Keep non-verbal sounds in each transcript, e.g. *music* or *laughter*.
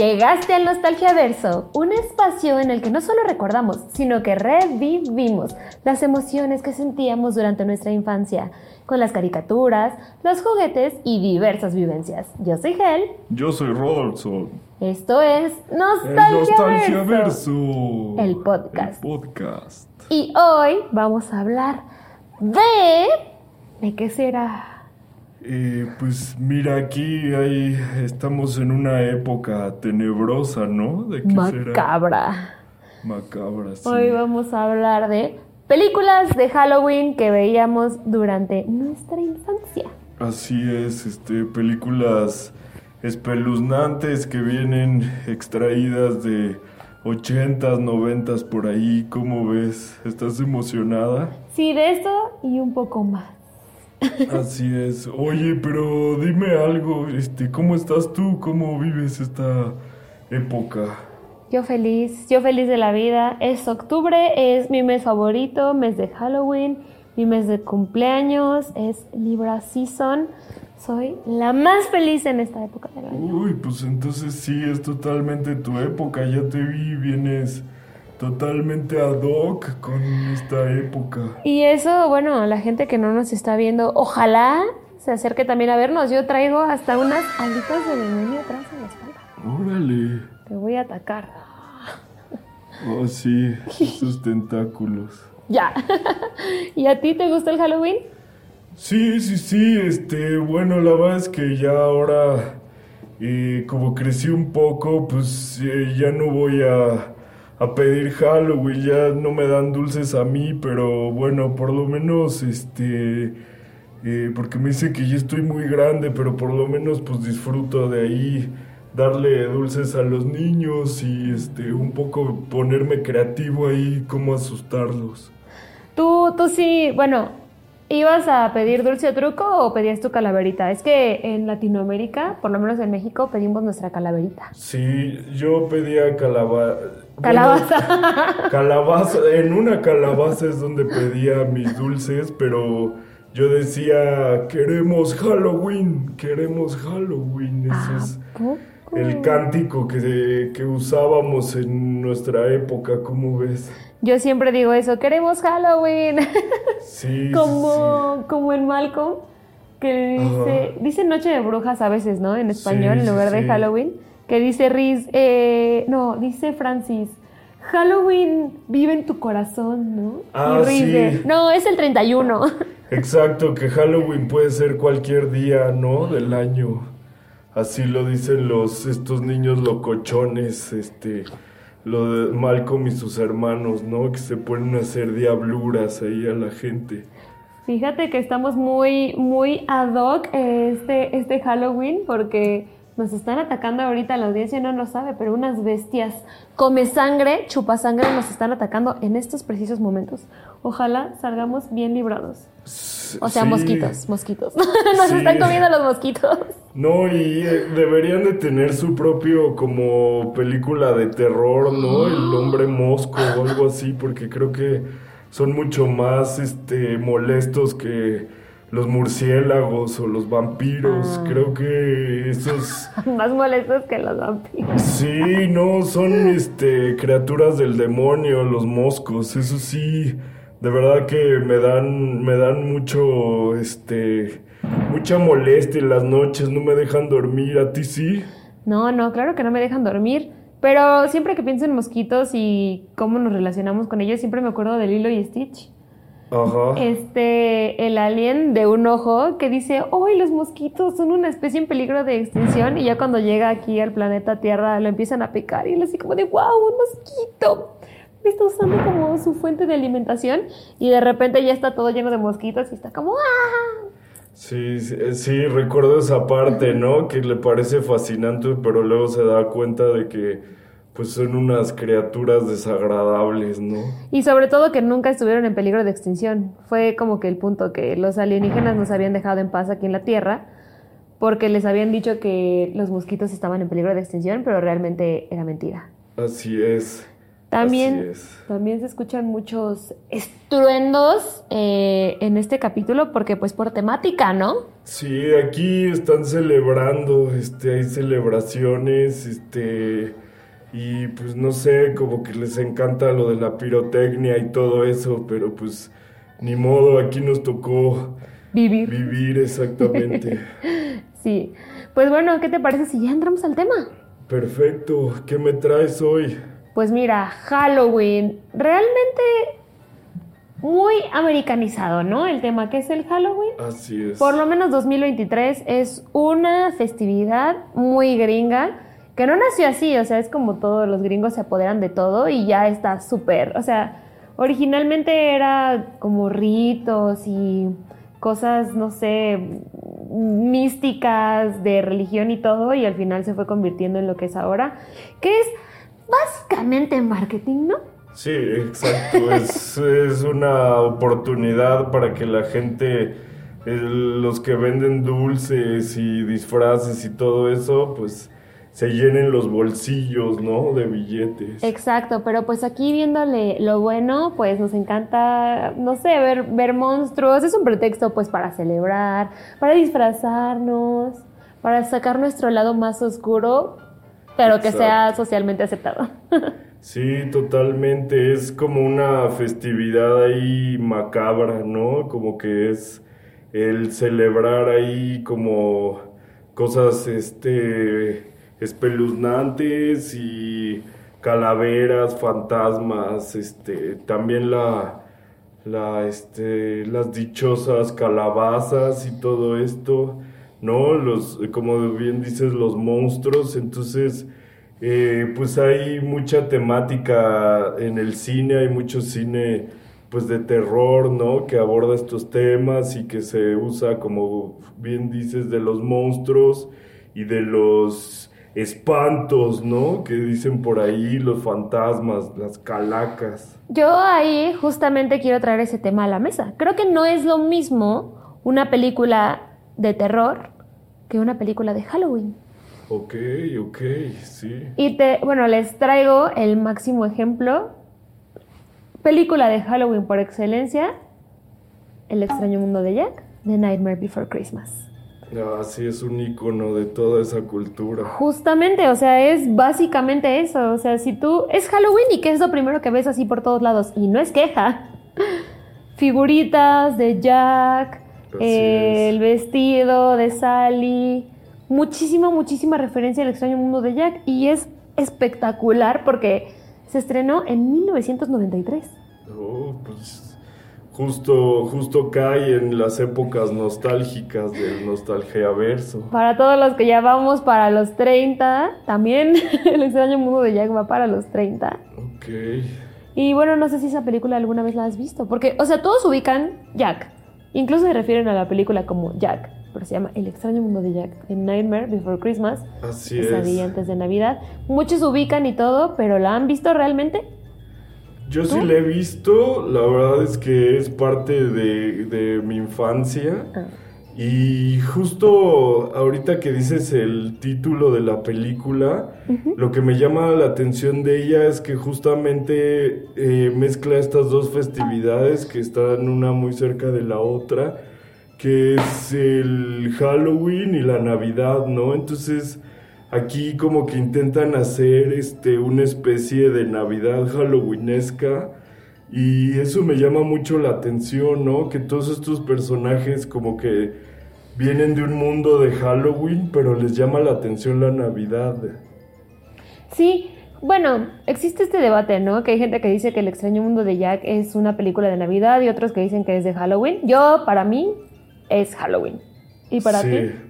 Llegaste al Nostalgia Verso, un espacio en el que no solo recordamos, sino que revivimos las emociones que sentíamos durante nuestra infancia, con las caricaturas, los juguetes y diversas vivencias. Yo soy Hel. Yo soy Rodolfo. Esto es Nostalgia, Nostalgia Verso, Verso. el podcast. El podcast. Y hoy vamos a hablar de... ¿De qué será? Eh, pues mira, aquí hay, estamos en una época tenebrosa, ¿no? ¿De qué será? Macabra. Macabra, sí. Hoy vamos a hablar de películas de Halloween que veíamos durante nuestra infancia. Así es, este, películas espeluznantes que vienen extraídas de 80s, 90s por ahí. ¿Cómo ves? ¿Estás emocionada? Sí, de esto y un poco más. Así es. Oye, pero dime algo, este, ¿cómo estás tú? ¿Cómo vives esta época? Yo feliz, yo feliz de la vida. Es octubre, es mi mes favorito, mes de Halloween, mi mes de cumpleaños, es Libra Season. Soy la más feliz en esta época del año. Uy, pues entonces sí, es totalmente tu época. Ya te vi, vienes totalmente ad hoc con esta época. Y eso, bueno, la gente que no nos está viendo, ojalá se acerque también a vernos. Yo traigo hasta unas alitas de demonio atrás en la espalda. Órale. Te voy a atacar. Oh, sí, esos tentáculos. *laughs* Ya. *laughs* ¿Y a ti te gusta el Halloween? Sí, sí, sí, este, bueno, la verdad es que ya ahora, eh, como crecí un poco, pues eh, ya no voy a, a pedir Halloween, ya no me dan dulces a mí, pero bueno, por lo menos, este, eh, porque me dice que ya estoy muy grande, pero por lo menos pues disfruto de ahí darle dulces a los niños y este, un poco ponerme creativo ahí, cómo asustarlos. Tú, tú sí, bueno, ¿ibas a pedir dulce o truco o pedías tu calaverita? Es que en Latinoamérica, por lo menos en México, pedimos nuestra calaverita. Sí, yo pedía calaba... Calabaza. bueno, calabaza. En una calabaza es donde pedía mis dulces, pero yo decía, queremos Halloween, queremos Halloween. Ese es el cántico que, que usábamos en nuestra época, ¿cómo ves? Yo siempre digo eso, queremos Halloween. *laughs* Sí, sí, como, como en Malcolm, que dice, dice Noche de Brujas a veces, ¿no? En español, Sí, en lugar de. Halloween. Que dice Riz, eh, no, dice Francis, Halloween vive en tu corazón, ¿no? Ah, y Riz de, no, es el 31. *laughs* Exacto, que Halloween puede ser cualquier día, ¿no? Del año. Así lo dicen los estos niños locochones, este, lo de Malcolm y sus hermanos, ¿no? Que se ponen a hacer diabluras ahí a la gente. Fíjate que estamos muy, muy ad hoc eh, este, este Halloween porque nos están atacando ahorita, la audiencia no lo sabe, pero unas bestias come sangre, chupa sangre nos están atacando en estos precisos momentos. Ojalá salgamos bien librados. O sea, Sí. mosquitos, mosquitos. *laughs* nos Sí. están comiendo los mosquitos. No, y eh, deberían de tener su propio como película de terror, ¿no? El *gasps* hombre mosco o algo así, porque creo que son mucho más este molestos que los murciélagos o los vampiros. Ah. Creo que esos *laughs* Más molestos que los vampiros. sí, no, son este criaturas del demonio, los moscos. Eso sí, de verdad que me dan me dan mucho este mucha molestia en las noches, no me dejan dormir, ¿a ti sí? No, no, claro que no me dejan dormir. Pero siempre que pienso en mosquitos y cómo nos relacionamos con ellos, siempre me acuerdo de Lilo y Stitch. Ajá. Este, el alien de un ojo que dice, ¡Hoy los mosquitos son una especie en peligro de extinción! Y ya cuando llega aquí al planeta Tierra lo empiezan a picar y él así como de, ¡Wow, un mosquito! Me está usando como su fuente de alimentación y de repente ya está todo lleno de mosquitos y está como, ¡Ah! Sí, sí, eh, sí, recuerdo esa parte, ¿no? Que le parece fascinante, pero luego se da cuenta de que pues son unas criaturas desagradables, ¿no? Y sobre todo que nunca estuvieron en peligro de extinción. Fue como que el punto que los alienígenas nos habían dejado en paz aquí en la Tierra porque les habían dicho que los mosquitos estaban en peligro de extinción, pero realmente era mentira. Así es. También, Así es. también se escuchan muchos estruendos eh, en este capítulo porque pues por temática, ¿no? Sí, aquí están celebrando, este, hay celebraciones, este, y pues no sé, como que les encanta lo de la pirotecnia y todo eso, pero pues ni modo, aquí nos tocó Vivir. vivir exactamente. *laughs* Sí. Pues bueno, ¿qué te parece si ya entramos al tema? Perfecto, ¿qué me traes hoy? Pues mira, Halloween, realmente muy americanizado, ¿no? El tema que es el Halloween. Así es. Por lo menos 2023 es una festividad muy gringa, que no nació así, o sea, es como todos los gringos se apoderan de todo y ya está súper, o sea, originalmente era como ritos y cosas, no sé, místicas de religión y todo, y al final se fue convirtiendo en lo que es ahora, que es básicamente marketing, ¿no? Sí, exacto. *laughs* es, una oportunidad para que la gente, los que venden dulces y disfraces y todo eso, pues se llenen los bolsillos, ¿no? De billetes. Exacto, pero pues aquí viéndole lo bueno, pues nos encanta, no sé, ver, ver monstruos. Es un pretexto pues para celebrar, para disfrazarnos, para sacar nuestro lado más oscuro, pero que sea socialmente aceptado. *laughs* Sí, totalmente. Es como una festividad ahí macabra, ¿no? Como que es el celebrar ahí como cosas, este, espeluznantes y calaveras, fantasmas, este, también la, la, este, las dichosas calabazas y todo esto, ¿no? Los, como bien dices, los monstruos, entonces... Eh, pues hay mucha temática en el cine, hay mucho cine pues de terror, ¿no? Que aborda estos temas y que se usa, como bien dices, de los monstruos y de los espantos, ¿no? Que dicen por ahí los fantasmas, las calacas. Yo ahí justamente quiero traer ese tema a la mesa. Creo que no es lo mismo una película de terror que una película de Halloween. Ok, ok, sí. Y te, bueno, les traigo el máximo ejemplo. Película de Halloween por excelencia. El extraño mundo de Jack, The Nightmare Before Christmas. Ah, sí, es un icono de toda esa cultura. Justamente, o sea, es básicamente eso. O sea, si tú. Es Halloween y que es lo primero que ves así por todos lados. Y no es queja. *laughs* Figuritas de Jack, Así eh, el vestido de Sally. Muchísima, muchísima referencia al extraño mundo de Jack. Y es espectacular porque se estrenó en 1993. Oh, pues justo, justo cae en las épocas nostálgicas del nostalgiaverso. Para todos los que ya vamos para los 30, también *laughs* el extraño mundo de Jack va para los 30. Ok. Y bueno, no sé si esa película alguna vez la has visto, porque, o sea, todos ubican Jack. Incluso se refieren a la película como Jack, pero se llama El extraño mundo de Jack, The Nightmare Before Christmas, Así es. antes de Navidad. Muchos ubican y todo, pero ¿la han visto realmente? Yo sí la he visto, la verdad es que es parte de, de mi infancia. Ah. Y justo ahorita que dices el título de la película, lo que me llama la atención de ella es que justamente eh, mezcla estas dos festividades que están una muy cerca de la otra, que es el Halloween y la Navidad, ¿no? Entonces aquí como que intentan hacer este, una especie de Navidad halloweenesca. Y eso me llama mucho la atención, ¿no? Que todos estos personajes como que vienen de un mundo de Halloween, pero les llama la atención la Navidad. Sí, bueno, existe este debate, ¿no? Que hay gente que dice que El extraño mundo de Jack es una película de Navidad y otros que dicen que es de Halloween. Yo, para mí, es Halloween. ¿Y para sí. ti?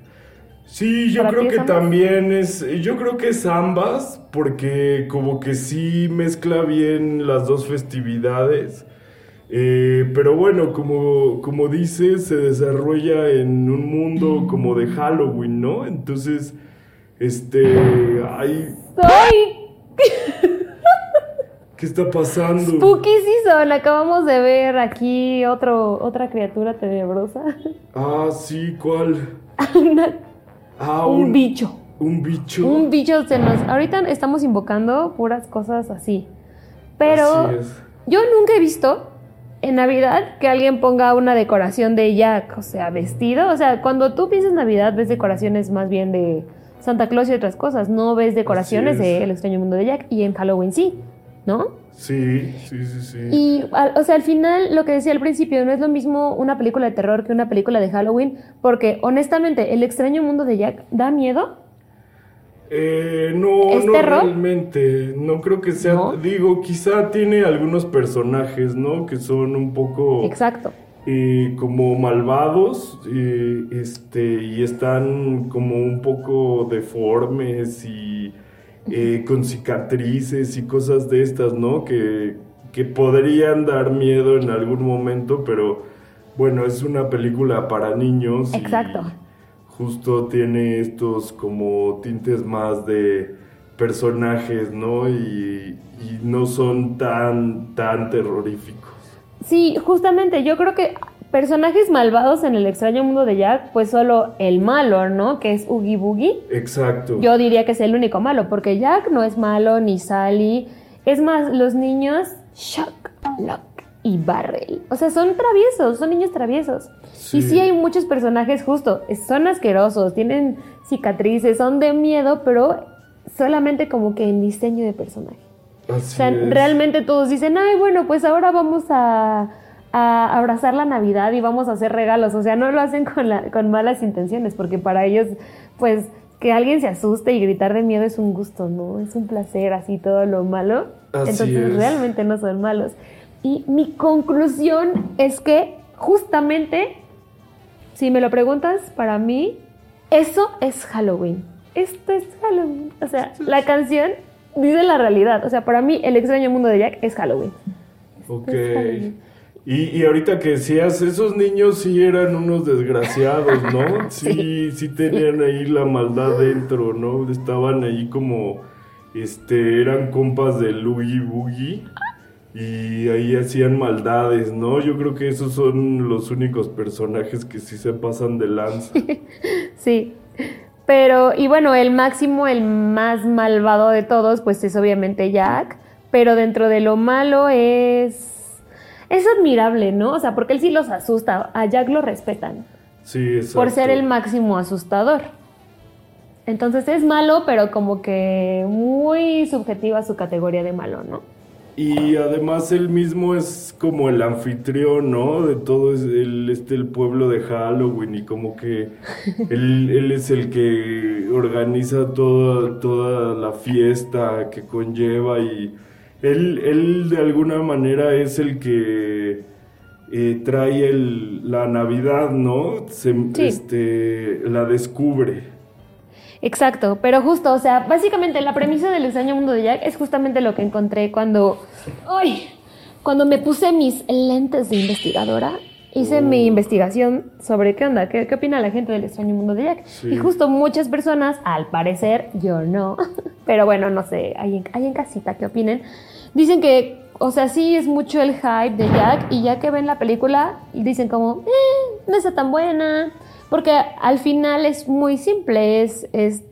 Sí, yo ¿Para creo que ambas? también es, yo creo que es ambas, porque como que sí mezcla bien las dos festividades. Eh, pero bueno, como, como dices, se desarrolla en un mundo como de Halloween, ¿no? Entonces, este, hay, ¡Soy *laughs* ¿qué está pasando? Spooky Season! Acabamos de ver aquí otro, otra criatura tenebrosa. Ah, sí, ¿cuál? *laughs* Ah, un bicho. Un bicho. Un bicho se nos... Ahorita estamos invocando puras cosas así. Pero Así es. yo nunca he visto en Navidad que alguien ponga una decoración de Jack, o sea, vestido. O sea, cuando tú piensas Navidad, ves decoraciones más bien de Santa Claus y otras cosas. No ves decoraciones de El extraño mundo de Jack. Y en Halloween sí, ¿no? Sí, sí, sí, sí. Y, al- o sea, al final, lo que decía al principio, no es lo mismo una película de terror que una película de Halloween, porque honestamente, El extraño mundo de Jack da miedo. Eh, no, ¿Es no terror? realmente. No creo que sea. ¿No? Digo, quizá tiene algunos personajes, ¿no? Que son un poco. Exacto. eh, como malvados. eh, este. Y están como un poco deformes y. eh, con cicatrices y cosas de estas, ¿no? Que, que podrían dar miedo en algún momento, pero bueno, es una película para niños. y- Exacto. justo tiene estos como tintes más de personajes, ¿no? Y, y no son tan, tan terroríficos. Sí, justamente, yo creo que personajes malvados en El extraño mundo de Jack, pues solo el malo, ¿no? Que es Oogie Boogie. Exacto. Yo diría que es el único malo, porque Jack no es malo, ni Sally. Es más, los niños, Shock, Lock y Barrel. O sea, son traviesos, son niños traviesos. Y Sí. sí hay muchos personajes justo, son asquerosos, tienen cicatrices, son de miedo, pero solamente como que en diseño de personaje. O Así sea, es. realmente todos dicen, ay, bueno, pues ahora vamos a, a abrazar la Navidad y vamos a hacer regalos. O sea, no lo hacen con, la- con malas intenciones, porque para ellos, pues, que alguien se asuste y gritar de miedo es un gusto, ¿no? Es un placer, así todo lo malo. Así Entonces, es. realmente no son malos. Y mi conclusión es que, justamente, si me lo preguntas, para mí, eso es Halloween. Esto es Halloween. O sea, la canción dice la realidad. O sea, para mí, el extraño mundo de Jack es Halloween. Ok. es Halloween. Y, y ahorita que decías, esos niños sí eran unos desgraciados, ¿no? *laughs* Sí, sí, tenían ahí la maldad dentro, ¿no? Estaban ahí como, este, eran compas de Oogie Boogie y ahí hacían maldades, ¿no? Yo creo que esos son los únicos personajes que sí se pasan de lanza. *laughs* Sí. Pero, y bueno, el máximo, el más malvado de todos, pues es obviamente Jack. Pero dentro de lo malo es. Es admirable, ¿no? O sea, porque él sí los asusta. A Jack lo respetan. Sí, exacto. por ser el máximo asustador. Entonces es malo, pero como que muy subjetiva su categoría de malo, ¿no? Y además él mismo es como el anfitrión, ¿no? De todo el, este, el pueblo de Halloween y como que *laughs* él, él es el que organiza toda, toda la fiesta que conlleva y él, él de alguna manera es el que eh, trae el, la Navidad, ¿no? Se- Sí. este, la descubre. Exacto, pero justo, o sea, básicamente la premisa del extraño mundo de Jack es justamente lo que encontré cuando, ¡ay! cuando me puse mis lentes de investigadora, hice mi investigación sobre qué onda, qué, qué opina la gente del extraño mundo de Jack. Sí. Y justo muchas personas, al parecer, yo no, *laughs* pero bueno, no sé, hay en, hay en casita que opinen, dicen que, o sea, sí es mucho el hype de Jack y ya que ven la película y dicen como, eh, no está tan buena, porque al final es muy simple, es, es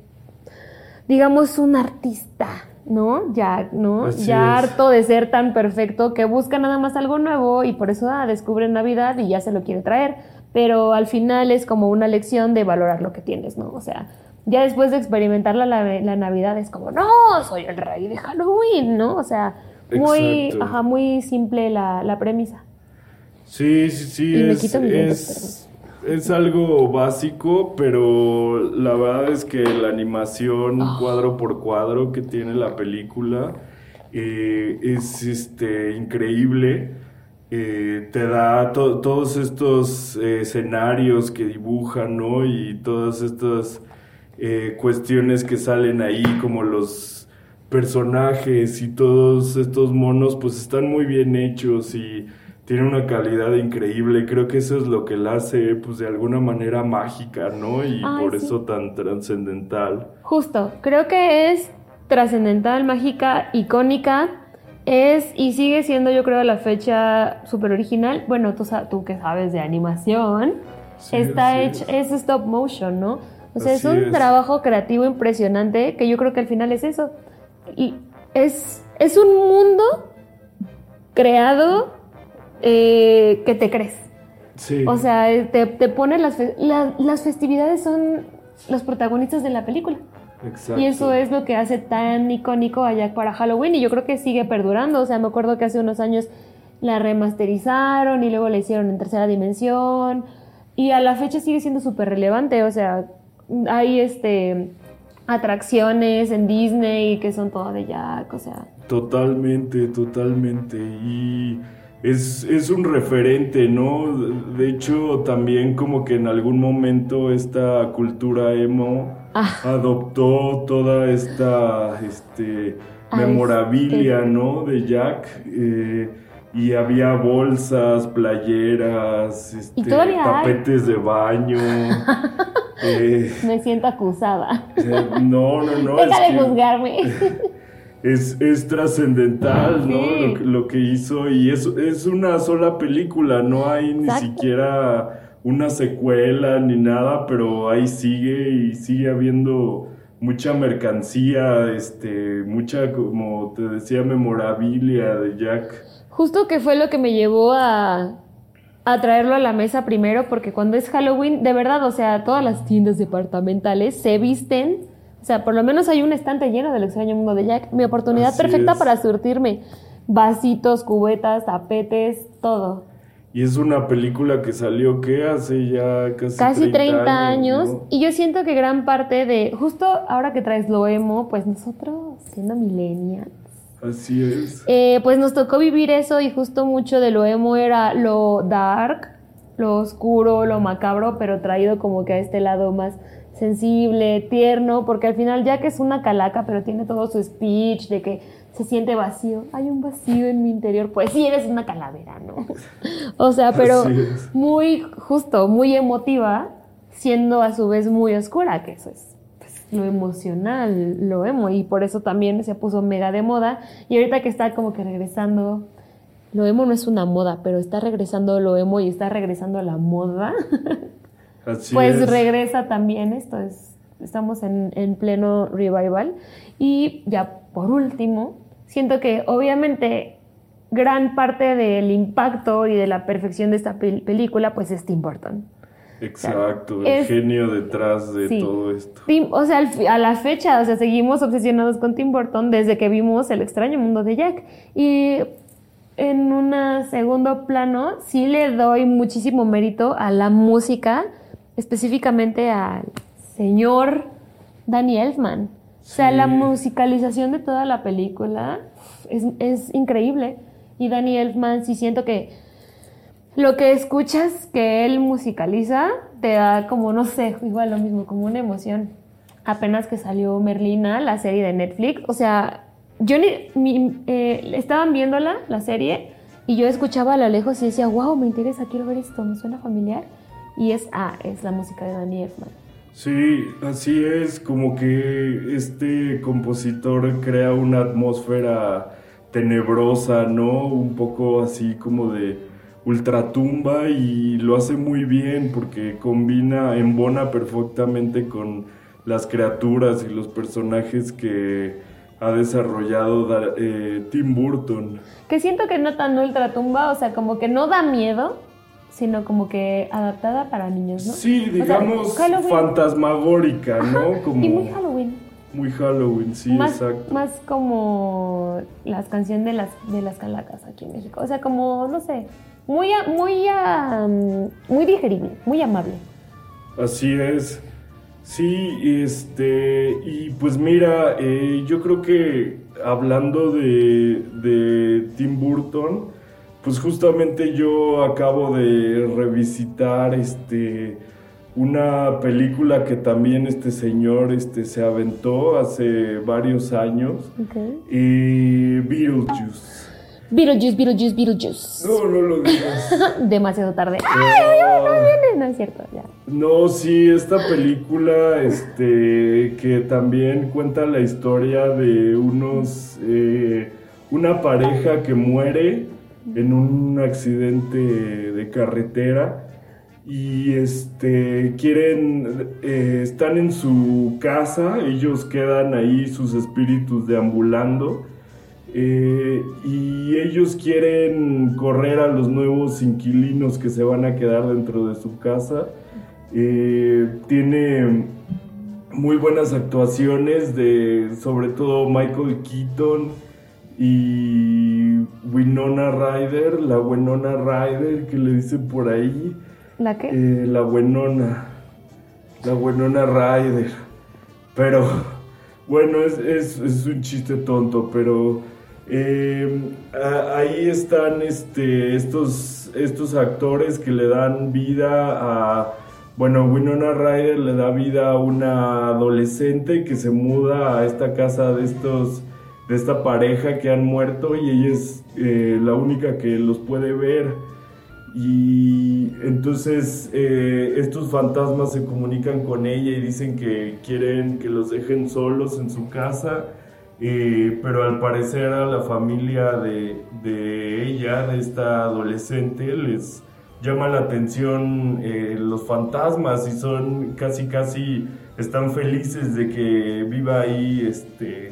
digamos, un artista, ¿no? Ya, ¿no? Así ya es. harto de ser tan perfecto que busca nada más algo nuevo y por eso ah, descubre Navidad y ya se lo quiere traer. Pero al final es como una lección de valorar lo que tienes, ¿no? O sea, ya después de experimentar la, la- la Navidad es como, no, soy el rey de Halloween, ¿no? O sea, muy, ajá, muy simple la, la premisa. Sí, sí, sí, Y me quito mi es, es algo básico, pero la verdad es que la animación Ah. cuadro por cuadro que tiene la película eh, es este, increíble. Eh, te da to- todos estos eh, escenarios que dibujan, ¿no? Y todas estas cuestiones que salen ahí, como los personajes y todos estos monos, pues están muy bien hechos y tienen una calidad increíble. Creo que eso es lo que la hace, pues de alguna manera mágica, ¿no? Y Ay, por sí. eso tan trascendental. Justo, creo que es trascendental, mágica, icónica. Es y sigue siendo, yo creo, la fecha súper original. Bueno, tú, tú que sabes de animación, Sí, está así hecho, es. stop motion, ¿no? O sea, es un es. trabajo creativo impresionante que yo creo que al final es eso. Y es, es un mundo creado eh, que te crees. Sí. O sea, te, te las, fe- la- las festividades son los protagonistas de la película. Exacto. Y eso es lo que hace tan icónico a Jack para Halloween y yo creo que sigue perdurando. O sea, me acuerdo que hace unos años la remasterizaron y luego la hicieron en tercera dimensión y a la fecha sigue siendo súper relevante. O sea, hay este atracciones en Disney que son todo de Jack, o sea, Totalmente, totalmente. Y es, es un referente, ¿no? De hecho, también como que en algún momento esta cultura emo Ah. adoptó toda esta este, Ah, memorabilia, este. ¿no? De Jack. eh, y había bolsas, playeras, este, hay. tapetes de baño. *laughs* eh, me siento acusada. eh, no, no, no. Deja de que- juzgarme. *laughs* es, es trascendental, ¿no? Sí. Lo, que- lo que hizo. Y es, es una sola película, no hay ni Exacto. siquiera una secuela ni nada, pero ahí sigue y sigue habiendo mucha mercancía, este, mucha, como te decía, memorabilia de Jack. Justo que fue lo que me llevó a, a traerlo a la mesa primero, porque cuando es Halloween, de verdad, o sea, todas las tiendas departamentales se visten, o sea, por lo menos hay un estante lleno del extraño mundo de Jack. Mi oportunidad Así perfecta es. para surtirme vasitos, cubetas, tapetes, todo. Y es una película que salió, ¿qué? Hace ya casi, Casi 30 años. ¿no? Y yo siento que gran parte de, justo ahora que traes lo emo, pues nosotros, siendo millennials, Así es. Eh, pues nos tocó vivir eso y justo mucho de lo emo era lo dark, lo oscuro, lo macabro, pero traído como que a este lado más sensible, tierno, porque al final Jack es una calaca, pero tiene todo su speech de que se siente vacío. Hay un vacío en mi interior. Pues sí, eres una calavera, ¿no? *laughs* o sea, pero muy justo, muy emotiva, siendo a su vez muy oscura, que eso es pues, lo emocional, lo emo, y por eso también se puso mega de moda. Y ahorita que está como que regresando, lo emo no es una moda, pero está regresando lo emo y está regresando la moda, *laughs* Así pues es. regresa también esto. Es, estamos en, en pleno revival. Y ya por último, siento que obviamente gran parte del impacto y de la perfección de esta pel- película, pues es Tim Burton. Exacto, el Es- genio detrás de Sí. todo esto. Tim- o sea, al a la fecha, o sea, seguimos obsesionados con Tim Burton desde que vimos El extraño mundo de Jack. Y en un segundo plano, sí le doy muchísimo mérito a la música, específicamente al señor Danny Elfman. O sea, la musicalización de toda la película es, es increíble. Y Danny Elfman, sí siento que lo que escuchas que él musicaliza te da como, no sé, igual lo mismo, como una emoción. Apenas que salió Merlina, la serie de Netflix, o sea, yo ni, mi- eh, estaban viéndola, la serie, y yo escuchaba a lo lejos y decía, wow, me interesa, quiero ver esto, me suena familiar. Y es, ah, es la música de Danny Elfman. Sí, así es, como que este compositor crea una atmósfera tenebrosa, ¿no? Un poco así como de ultratumba y lo hace muy bien porque combina, embona perfectamente con las criaturas y los personajes que ha desarrollado eh, Tim Burton. Que siento que no tan ultratumba, o sea, como que no da miedo, sino como que adaptada para niños, ¿no? Sí, O sea, digamos fantasmagórica, ¿no? Como Y muy Halloween. muy Halloween, sí, más, exacto. más como las canciones de las, de las calacas aquí en México. O sea, como, no sé, muy, muy, am, muy digerible, muy amable. Así es. Sí, este, y pues mira, eh, yo creo que hablando de, de Tim Burton, pues justamente yo acabo de revisitar este, una película que también este señor este, se aventó hace varios años, y Beetlejuice. Beetlejuice, Beetlejuice, Beetlejuice. No, no lo digas. *laughs* Demasiado tarde. ¡Ay, No. no viene! No es cierto, ya. No, sí, esta película, este, que también cuenta la historia de unos, eh, una pareja que muere en un accidente de carretera y, este, quieren, eh, están en su casa, ellos quedan ahí, sus espíritus deambulando Eh, y ellos quieren correr a los nuevos inquilinos que se van a quedar dentro de su casa. Eh, tiene muy buenas actuaciones de sobre todo Michael Keaton y Winona Ryder, la Winona Ryder que le dicen por ahí. ¿La qué? Eh, la Winona, la Winona Ryder. Pero bueno, es, es, es un chiste tonto, pero eh, ahí están este, estos, estos actores que le dan vida a bueno, Winona Ryder le da vida a una adolescente que se muda a esta casa de estos de esta pareja que han muerto y ella es eh, la única que los puede ver. Y entonces eh, estos fantasmas se comunican con ella y dicen que quieren que los dejen solos en su casa, eh, pero al parecer a la familia de, de ella, de esta adolescente, les, llama la atención los fantasmas y son casi casi están felices de que viva ahí este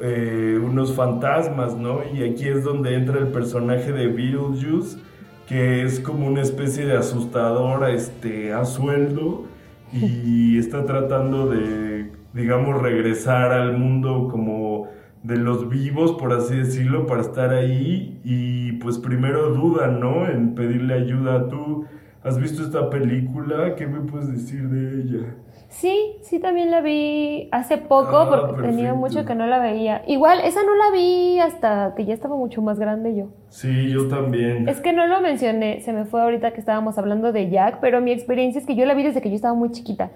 eh, unos fantasmas, ¿no? Y aquí es donde entra el personaje de Beetlejuice, que es como una especie de asustador este, a sueldo y *laughs* está tratando de, digamos, regresar al mundo como de los vivos, por así decirlo, para estar ahí y pues primero dudan, ¿no? En pedirle ayuda. ¿Tú has visto esta película? ¿Qué me puedes decir de ella? Sí, sí, también la vi hace poco Ah, porque tenía mucho que no la veía. Igual, esa no la vi hasta que ya estaba mucho más grande yo. Sí, yo también. Es que no lo mencioné, se me fue ahorita que estábamos hablando de Jack, pero mi experiencia es que yo la vi desde que yo estaba muy chiquita.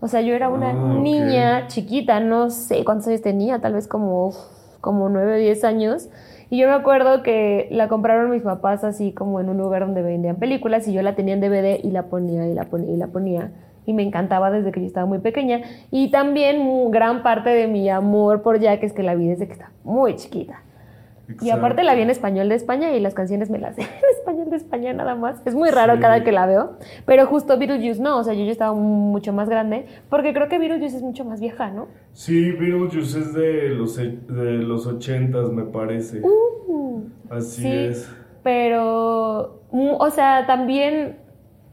O sea, yo era una Ah, niña chiquita, no sé cuántos años tenía, tal vez como, como 9 o 10 años. Y yo me acuerdo que la compraron mis papás así como en un lugar donde vendían películas y yo la tenía en DVD y la ponía y la ponía y la ponía. Y me encantaba desde que yo estaba muy pequeña. Y también gran parte de mi amor por Jack es que la vi desde que estaba muy chiquita. Y aparte la vi en español de España y las canciones me las sé *laughs* en español de España nada más. Es muy raro Sí. cada que la veo. Pero justo Beetlejuice no, o sea, yo ya estaba mucho más grande. Porque creo que Beetlejuice es mucho más vieja, ¿no? Sí, Beetlejuice es de los, e- de los ochentas, me parece. Uh, Así sí. es. pero, o sea, también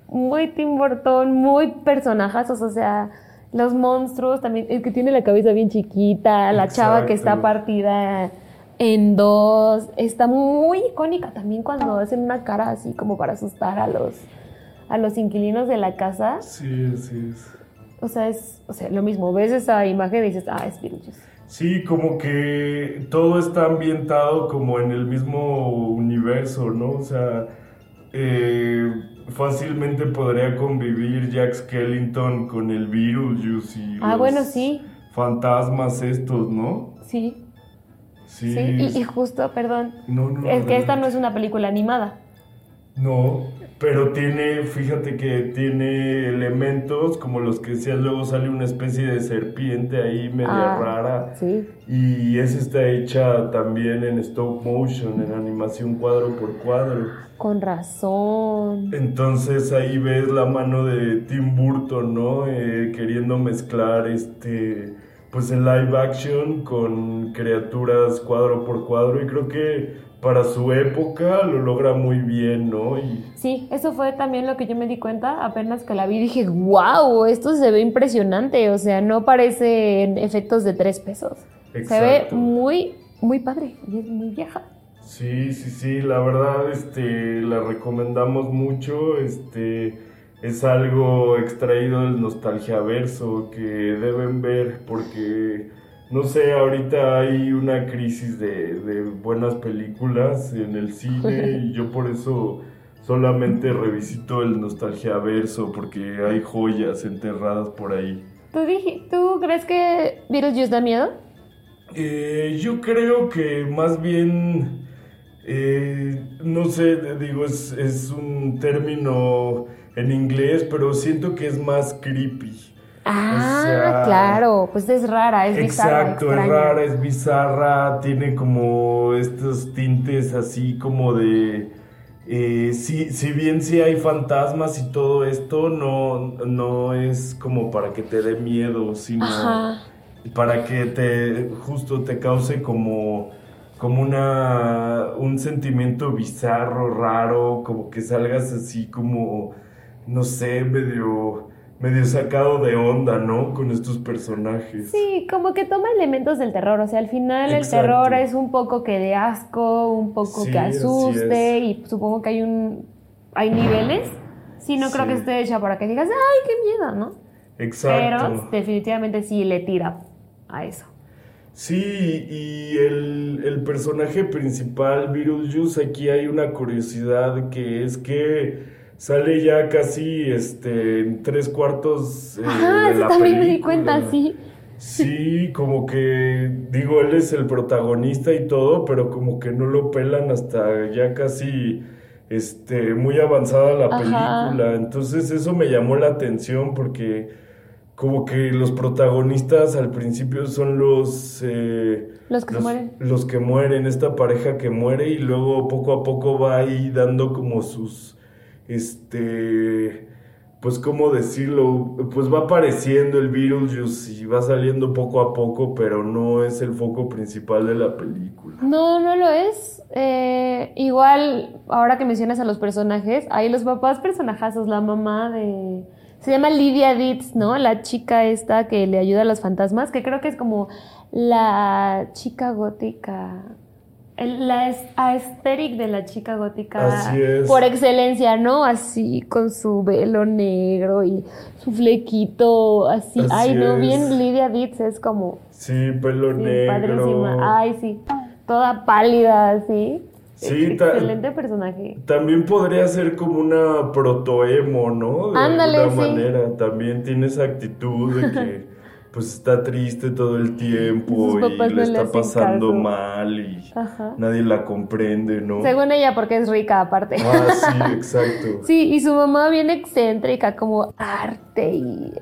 muy Tim Burton, muy personajazos, o sea, los monstruos, también, el que tiene la cabeza bien chiquita, la chava que está partida en dos, está muy icónica también cuando hacen una cara así como para asustar a los, a los inquilinos de la casa, Sí, así es. o sea, es, o sea, lo mismo, ves esa imagen y dices, ah, es Beetlejuice. Sí, como que todo está ambientado como en el mismo universo, ¿no? O sea, eh, fácilmente podría convivir Jack Skellington con el Beetlejuice y Ah, los bueno, sí, fantasmas estos, ¿no? sí, Sí. sí, y, y justo, perdón, No, no, Es que esta no es una película animada. No, pero tiene, fíjate que tiene elementos como los que decías, luego sale una especie de serpiente ahí media Ah, rara. Sí. Y esa está hecha también en stop motion, en animación cuadro por cuadro. Con razón. Entonces ahí ves la mano de Tim Burton, ¿no? Eh, queriendo mezclar este, pues el live action con criaturas cuadro por cuadro. Y creo que para su época lo logra muy bien, ¿no? Y Sí, eso fue también lo que yo me di cuenta apenas que la vi. Dije, wow, esto se ve impresionante. O sea, no parecen efectos de tres pesos. Se ve Exacto. muy, muy padre y es muy vieja. Sí, sí, sí, la verdad, este, la recomendamos mucho, este, es algo extraído del nostalgiaverso que deben ver porque, no sé, ahorita hay una crisis de, de buenas películas en el cine *laughs* y yo por eso solamente revisito el nostalgiaverso porque hay joyas enterradas por ahí. ¿Tú, dije, ¿Tú crees que Beetlejuice da miedo? Eh, yo creo que más bien, eh, no sé, digo, es, es un término en inglés, pero siento que es más creepy. Ah, sea, claro, pues es rara, es bizarra. Exacto, es rara, es bizarra, tiene como estos tintes así como de... eh, si, si bien sí hay fantasmas y todo esto, no, no es como para que te dé miedo, sino Ajá. para que te justo te cause como como una un sentimiento bizarro, raro, como que salgas así como no sé, medio medio sacado de onda, ¿no? Con estos personajes. Sí, como que toma elementos del terror, o sea, al final el terror es un poco que de asco, un poco que asuste y supongo que hay un hay niveles. Sí, no creo que esté hecha para que digas, "Ay, qué miedo", ¿no? Exacto. Pero definitivamente sí le tira a eso. Sí, y el, el personaje principal, Beetlejuice, aquí hay una curiosidad que es que sale ya casi este, en tres cuartos eh, Ajá, de la también me di cuenta, sí. Sí, como que, digo, él es el protagonista y todo, pero como que no lo pelan hasta ya casi este, muy avanzada la película. Entonces eso me llamó la atención porque como que los protagonistas al principio son los... Eh, los que mueren. Los que mueren, esta pareja que muere y luego poco a poco va ahí dando como sus... Este... Pues cómo decirlo, pues va apareciendo el Beetlejuice y va saliendo poco a poco, pero no es el foco principal de la película. No, no lo es. Eh, igual, ahora que mencionas a los personajes, hay los papás personajazos, la mamá de se llama Lydia Ditz, ¿no? La chica esta que le ayuda a los fantasmas, que creo que es como la chica gótica. La aesthetic de la chica gótica por excelencia, ¿no? Así con su velo negro y su flequito, así. Ay, no, bien Lydia Ditz es como. Sí, pelo negro. Padrísima. Ay, sí. Toda pálida, así. Sí, excelente personaje. También podría ser como una protoemo, ¿no? De alguna manera. También tiene esa actitud de que *laughs* pues está triste todo el tiempo y le está pasando mal y nadie la comprende, ¿no? Según ella, porque es rica aparte. Ah, sí, *laughs* exacto. sí, y su mamá bien excéntrica, como arte y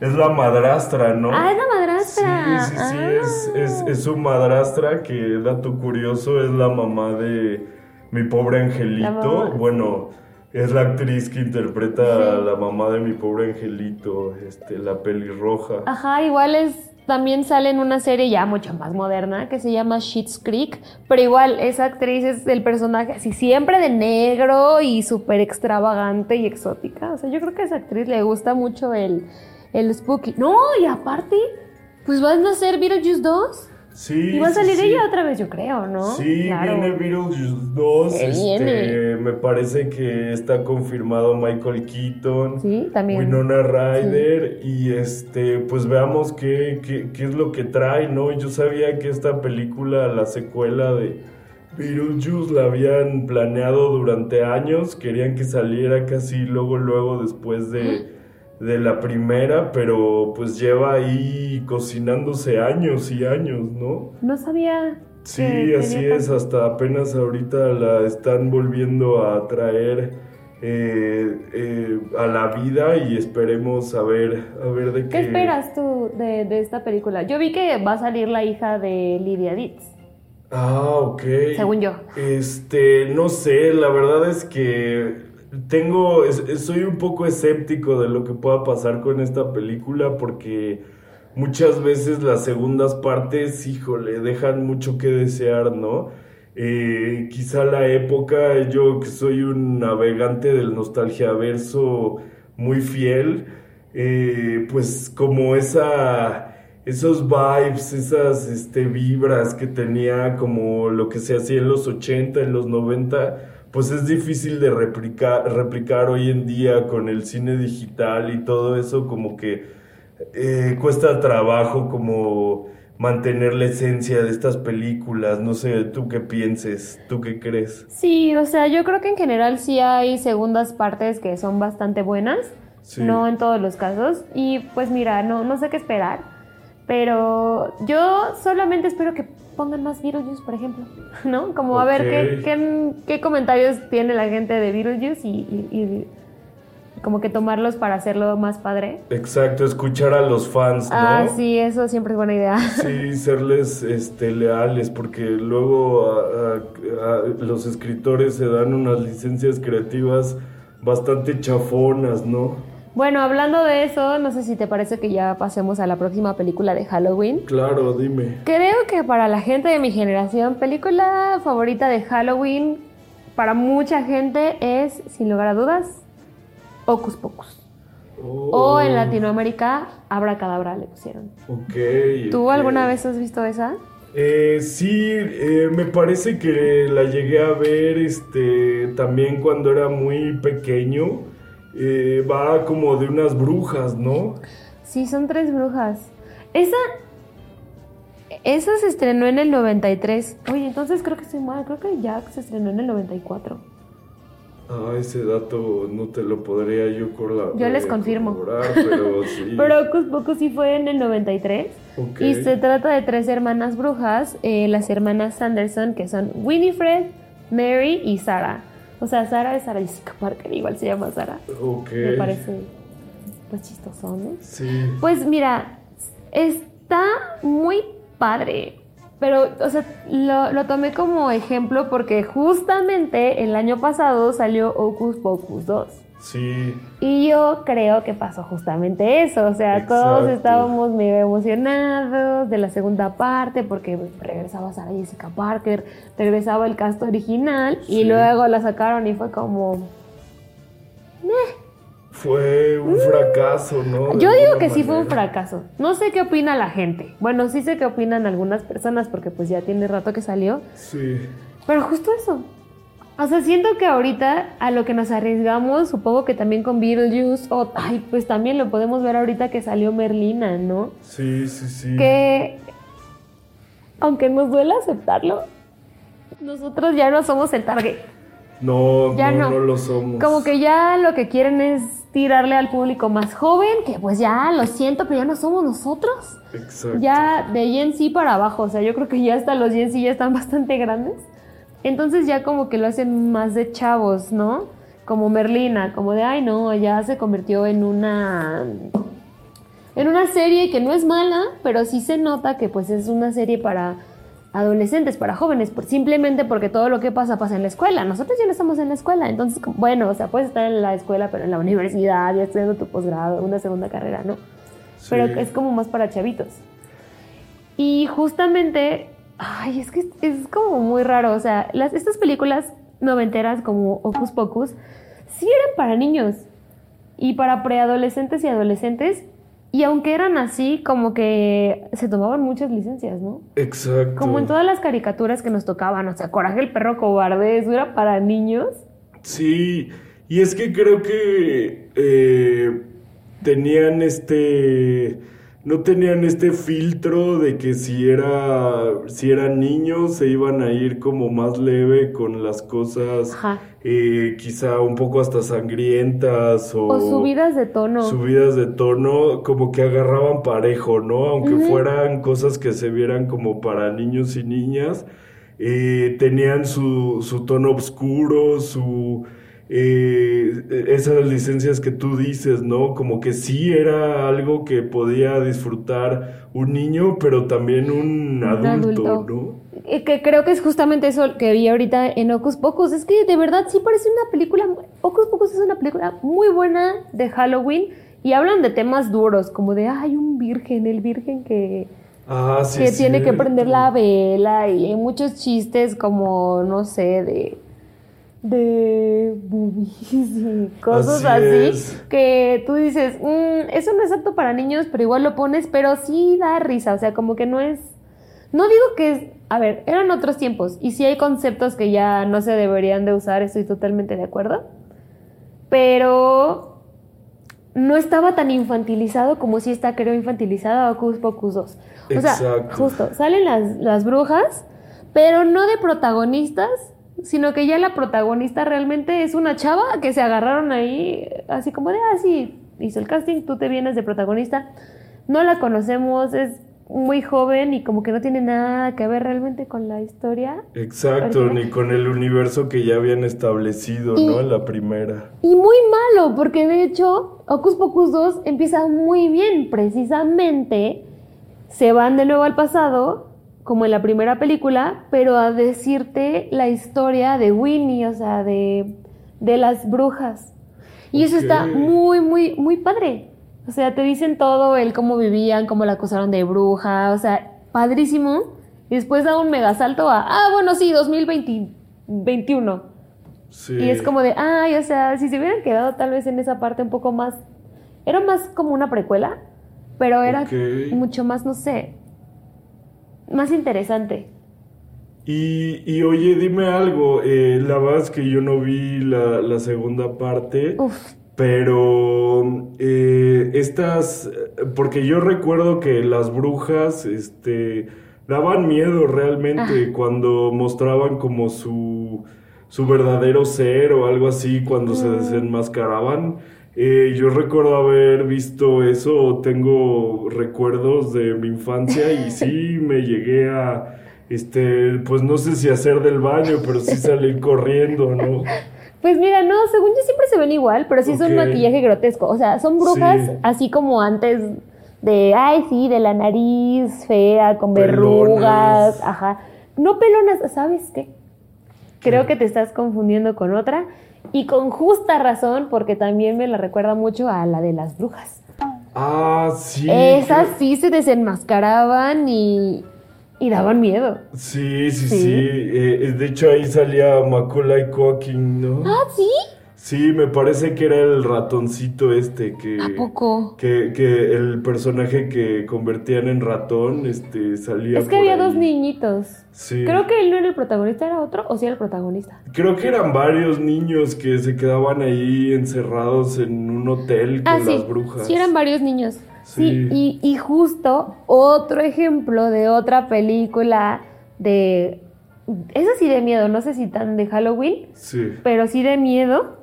es la madrastra, ¿no? Ah, es la madrastra. Sí, sí, sí, es, es, es, su madrastra que, dato curioso, es la mamá de mi pobre angelito. Bueno, es la actriz que interpreta a la mamá de mi pobre angelito, este, la pelirroja. Ajá, igual es también sale en una serie ya mucho más moderna que se llama Sheets Creek, pero igual esa actriz es el personaje así siempre de negro y súper extravagante y exótica. O sea, yo creo que a esa actriz le gusta mucho el, el spooky. No, y aparte, pues van a ser Beetlejuice 2. Sí. Y va a salir ella otra vez, yo creo, ¿no? Sí, viene Beetlejuice 2. Este, me parece que está confirmado Michael Keaton. Sí, también. Winona Ryder. Y este, pues veamos qué, qué, qué es lo que trae, ¿no? Yo sabía que esta película, la secuela de Beetlejuice, la habían planeado durante años. Querían que saliera casi luego, luego después de de la primera, pero pues lleva ahí cocinándose años y años, ¿no? No sabía. Sí, así es, hasta apenas ahorita la están volviendo a traer eh, eh, a la vida y esperemos a ver, a ver de qué... ¿Qué esperas tú de, de, esta película? Yo vi que va a salir la hija de Lydia Ditz. Ah, ok. Según yo. Este, no sé, la verdad es que tengo, soy un poco escéptico de lo que pueda pasar con esta película porque muchas veces las segundas partes, híjole, dejan mucho que desear, ¿no? Eh, quizá la época, yo que soy un navegante del nostalgia verso muy fiel, eh, pues como esa esos vibes, esas este, vibras que tenía como lo que se hacía en los 80, en los 90, pues es difícil de replicar, replicar hoy en día con el cine digital y todo eso, como que eh, cuesta trabajo como mantener la esencia de estas películas. No sé, tú qué pienses, tú qué crees. Sí, o sea, yo creo que en general sí hay segundas partes que son bastante buenas, no en todos los casos. Y pues mira, no, no sé qué esperar, pero yo solamente espero que pongan más Beetlejuice, por ejemplo, *laughs* ¿no? Como a ver qué, qué, comentarios tiene la gente de Beetlejuice y, y, como que tomarlos para hacerlo más padre. Exacto, escuchar a los fans, ¿no? Ah, sí, eso siempre es buena idea. *laughs* Sí, serles este, leales, porque luego los escritores se dan unas licencias creativas bastante chafonas, ¿no? Bueno, hablando de eso, no sé si te parece que ya pasemos a la próxima película de Halloween. Claro, dime. Creo que para la gente de mi generación, película favorita de Halloween para mucha gente es, sin lugar a dudas, Hocus Pocus. Oh, O en Latinoamérica, Abracadabra le pusieron. Ok. ¿Tú alguna vez has visto esa? Eh, sí, eh, me parece que la llegué a ver este, también cuando era muy pequeño. Eh, va como de unas brujas, ¿no? Sí, son tres brujas. Esa. Esa se estrenó en el 93. Oye, entonces creo que estoy mal. Creo que Jack se estrenó en el 94. Ah, ese dato no te lo podría yo corla- Yo les confirmo. pero *laughs* sí. Pero Hocus Pocus sí fue en el 93. Ok. Y se trata de tres hermanas brujas, eh, las hermanas Sanderson, que son Winifred, Mary y Sarah. O sea, Sarah es Sarah Jessica Parker, igual se llama Sarah. Ok. Me parece, pues, chistoso, ¿no? Sí. Pues mira, está muy padre. Pero, o sea, lo, lo tomé como ejemplo porque justamente el año pasado salió Hocus Pocus 2. Sí. Y yo creo que pasó justamente eso. O sea, todos estábamos medio emocionados de la segunda parte porque regresaba Sarah Jessica Parker, regresaba el cast original y luego la sacaron y fue como. Fue un fracaso, ¿no? De Yo digo que sí fue un fracaso. No sé qué opina la gente. Bueno, sí sé qué opinan algunas personas porque pues ya tiene rato que salió. Sí. Pero justo eso. O sea, siento que ahorita a lo que nos arriesgamos, supongo que también con Beetlejuice, o ay, pues también lo podemos ver ahorita que salió Merlina, ¿no? Sí, sí, sí. Que, aunque nos duela aceptarlo, nosotros ya no somos el target. No, Ya no, no. no lo somos. Como que ya lo que quieren es tirarle al público más joven, que pues ya lo siento, pero ya no somos nosotros. Exacto. Ya de Gen Z para abajo, o sea, yo creo que ya hasta los Gen Z ya están *laughs* bastante grandes. Entonces ya como que lo hacen más de chavos, ¿no? Como Merlina, como de, ay no, ya se convirtió en una... En una serie que no es mala, pero sí se nota que pues es una serie para adolescentes, para jóvenes, por, simplemente porque todo lo que pasa pasa en la escuela. Nosotros ya no estamos en la escuela, entonces, bueno, o sea, puedes estar en la escuela, pero en la universidad, ya estudiando tu posgrado, una segunda carrera, ¿no? Sí. pero es como más para chavitos. Y justamente, ay, es que es, como muy raro, o sea, las, estas películas noventeras como Hocus Pocus, sí eran para niños y para preadolescentes y adolescentes, y aunque eran así, como que se tomaban muchas licencias, ¿no? Exacto. Como en todas las caricaturas que nos tocaban, o sea, Coraje el perro cobarde, eso era para niños. Sí, y es que creo que eh, tenían este, no tenían este filtro de que si era, si eran niños se iban a ir como más leve con las cosas, eh, quizá un poco hasta sangrientas o, O subidas de tono. subidas de tono, como que agarraban parejo, ¿no? Aunque fueran cosas que se vieran como para niños y niñas, eh, tenían su, su tono oscuro, su... eh, esas licencias que tú dices, ¿no? Como que sí era algo que podía disfrutar un niño, pero también un adulto, adulto. ¿no? Eh, Que creo que es justamente eso que vi ahorita en Hocus Pocus. Es que de verdad sí parece una película. Hocus Pocus es una película muy buena de Halloween y hablan de temas duros, como de ay, un virgen, el virgen que, Ah, sí. que tiene que prender la vela y hay muchos chistes como, no sé, de de boobies y cosas Así así, es. que tú dices, "Mm, eso no es apto para niños, pero igual lo pones, pero sí da risa, o sea, como que no es, no digo que es, a ver, eran otros tiempos y sí hay conceptos que ya no se deberían de usar, estoy totalmente de acuerdo, pero no estaba tan infantilizado como si está, creo, infantilizado Hocus Pocus 2. O sea, justo, salen las, las brujas, pero no de protagonistas, sino que ya la protagonista realmente es una chava que se agarraron ahí, así como de, ah, sí, hizo el casting, tú te vienes de protagonista. No la conocemos, es muy joven y como que no tiene nada que ver realmente con la historia. Exacto, original. ni con el universo que ya habían establecido, Y- ¿no? En la primera. Y muy malo, porque de hecho, Hocus Pocus 2 empieza muy bien. Precisamente se van de nuevo al pasado, como en la primera película, pero a decirte la historia de Winnie, o sea, de, de las brujas. Y eso está muy, muy, muy padre. O sea, te dicen todo, el cómo vivían, cómo la acusaron de bruja, o sea, padrísimo. Y después da un mega salto a, ah, bueno, sí, 2021. Sí. Y es como de, ay, o sea, si se hubieran quedado tal vez en esa parte un poco más. Era más como una precuela, pero era mucho más, no sé, más interesante. Y, y oye, dime algo, eh, la verdad es que yo no vi la, la segunda parte, Uf, pero eh, estas, porque yo recuerdo que las brujas, este, daban miedo realmente cuando mostraban como su, su verdadero ser o algo así cuando se Mm. desenmascaraban. Eh, yo recuerdo haber visto eso, tengo recuerdos de mi infancia y sí *laughs* me llegué a, este, pues no sé si hacer del baño, pero sí salir *laughs* corriendo, ¿no? Pues mira, no, según yo siempre se ven igual, pero sí es un maquillaje grotesco. O sea, son brujas Sí. así como antes de, ay, sí, de la nariz fea, con verrugas, ajá. No pelonas, ¿sabes qué? Creo que te estás confundiendo con otra y con justa razón porque también me la recuerda mucho a la de las brujas. Ah, sí. Esas sí se desenmascaraban y, y daban miedo. Sí, sí, sí. Sí. Eh, eh, de hecho, ahí salía Macaulay Culkin, ¿no? Ah, sí. Sí, me parece que era el ratoncito este que... ¿A poco? Que, que el personaje que convertían en ratón, este, salía Es que por había ahí. dos niñitos. Sí. Creo que él no era el protagonista, era otro, o sí era el protagonista. Creo que eran varios niños que se quedaban ahí encerrados en un hotel con Ah, sí. las brujas. Sí, eran varios niños. Sí, Sí. y, y justo otro ejemplo de otra película de. Esa sí de miedo, no sé si tan de Halloween, Sí. pero sí de miedo,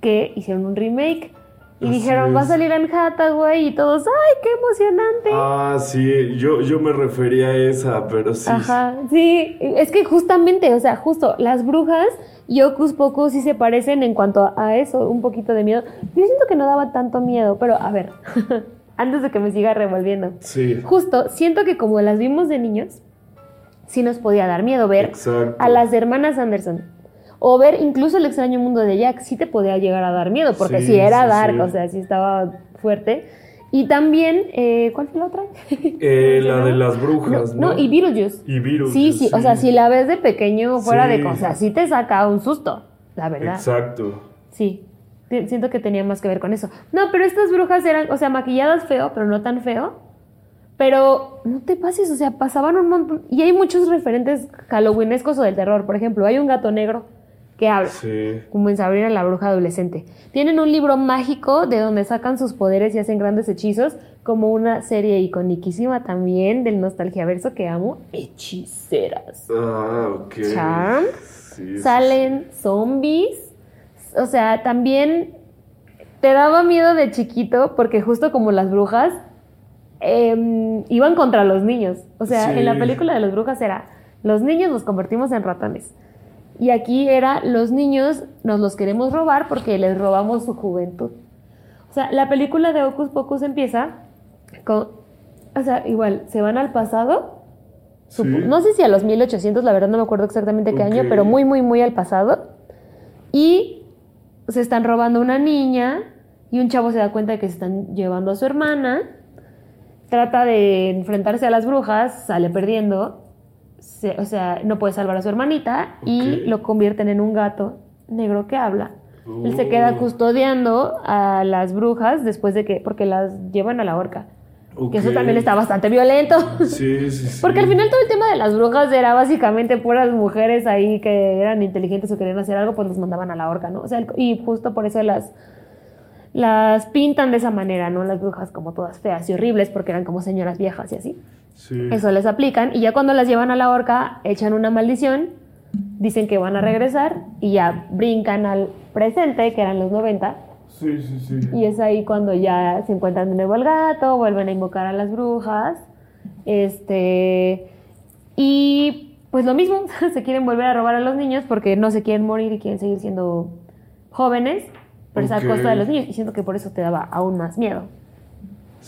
que hicieron un remake. Y Así dijeron, va a salir en Hathaway y todos, ¡ay, qué emocionante! Ah, sí, yo, yo me refería a esa, pero sí. Ajá, sí, es que justamente, o sea, justo las brujas y Ocus Pocus sí se parecen en cuanto a eso, un poquito de miedo. Yo siento que no daba tanto miedo, pero a ver, *laughs* antes de que me siga revolviendo. Sí. Justo, siento que como las vimos de niños, sí nos podía dar miedo ver Exacto. a las hermanas Anderson. O ver incluso el extraño mundo de Jack, sí te podía llegar a dar miedo, porque Sí, sí, era sí, dark, o sea, sí estaba fuerte. Y también, eh, ¿cuál fue la otra? *laughs* Eh, la de las brujas, ¿no? No, no, y Beetlejuice. Y virus. Sí, sí, o sea, si la ves de pequeño fuera de Sí. cosas, sí te saca un susto, la verdad. Exacto. Sí, siento que tenía más que ver con eso. No, pero estas brujas eran, o sea, maquilladas feo, pero no tan feo. Pero no te pases, o sea, pasaban un montón. Y hay muchos referentes halloweenescos o del terror. Por ejemplo, hay un gato negro que habla, Sí. como en Sabrina la bruja adolescente. Tienen un libro mágico de donde sacan sus poderes y hacen grandes hechizos, como una serie iconiquísima también del nostalgiaverso que amo, Hechiceras. Ah, ok. Charm. Sí, sí, Salen zombies. O sea, también te daba miedo de chiquito porque justo como las brujas em, iban contra los niños. O sea, en la película de las brujas era los niños nos convertimos en ratones. Y aquí era los niños nos los queremos robar porque les robamos su juventud. O sea, la película de Hocus Pocus empieza con... O sea, igual, se van al pasado. Sí. No sé si a los 1800, la verdad no me acuerdo exactamente qué año, pero muy, muy, muy al pasado. Y se están robando una niña y un chavo se da cuenta de que se están llevando a su hermana. Trata de enfrentarse a las brujas, sale perdiendo. Se- o sea, no puede salvar a su hermanita y lo convierten en un gato negro que habla. Él se queda Oh. custodiando a las brujas después de que, porque las llevan a la horca. Que eso también está bastante violento. Sí, sí, *laughs* sí. Porque al final todo el tema de las brujas era básicamente puras mujeres ahí que eran inteligentes o querían hacer algo, pues los mandaban a la horca, ¿no? O sea, y justo por eso las, las pintan de esa manera, ¿no? Las brujas como todas feas y horribles porque eran como señoras viejas y así. Sí. Eso les aplican y ya cuando las llevan a la horca echan una maldición, dicen que van a regresar y ya brincan al presente, que eran los 90, Sí, sí, sí. y es ahí cuando ya se encuentran de nuevo al gato, vuelven a invocar a las brujas. Este. Y pues lo mismo, *laughs* se quieren volver a robar a los niños porque no se quieren morir y quieren seguir siendo jóvenes, pero es a costa de los niños. Y siento que por eso te daba aún más miedo.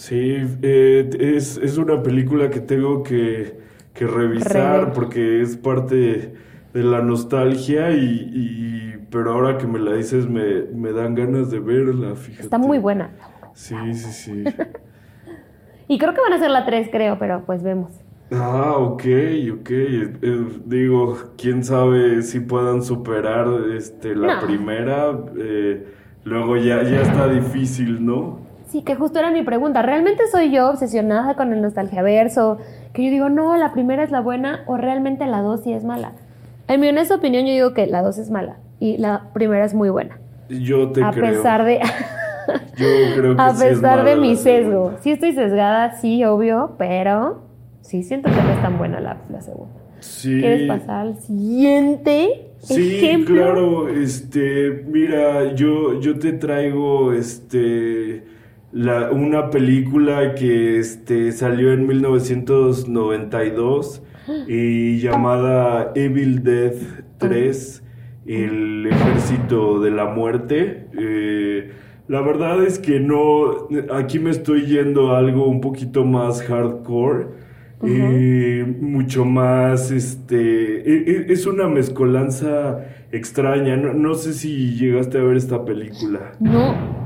Sí, eh, es, es una película que tengo que, que revisar porque es parte de la nostalgia y, y- pero ahora que me la dices me, me dan ganas de verla, fíjate. Está muy buena. Sí, sí, sí. *laughs* Y creo que van a ser la 3, creo, pero pues vemos. Ah, ok, ok. Eh, digo, quién sabe si puedan superar este, la No. primera. eh, luego ya, ya está difícil, ¿no? Sí, que justo era mi pregunta. ¿Realmente soy yo obsesionada con el nostalgiaverso? Que yo digo, no, la primera es la buena o realmente la 2 sí es mala. En mi honesta opinión yo digo que la 2 es mala y la primera es muy buena. Yo te a creo. pesar de Yo creo que *laughs* a sí es pesar de mi sesgo. segunda. Sí estoy sesgada, sí, obvio, pero sí siento que no es tan buena la, la segunda. Sí. ¿Quieres pasar al siguiente Sí, ejemplo? claro, este, mira, yo, yo te traigo, este, la, una película que, este, salió en 1992 y llamada Evil Dead 3, El Ejército de la Muerte. Eh, la verdad es que no, aquí me estoy yendo a algo un poquito más hardcore. Eh, mucho más, este, e- e- es una mezcolanza extraña. No, no sé si llegaste a ver esta película. No,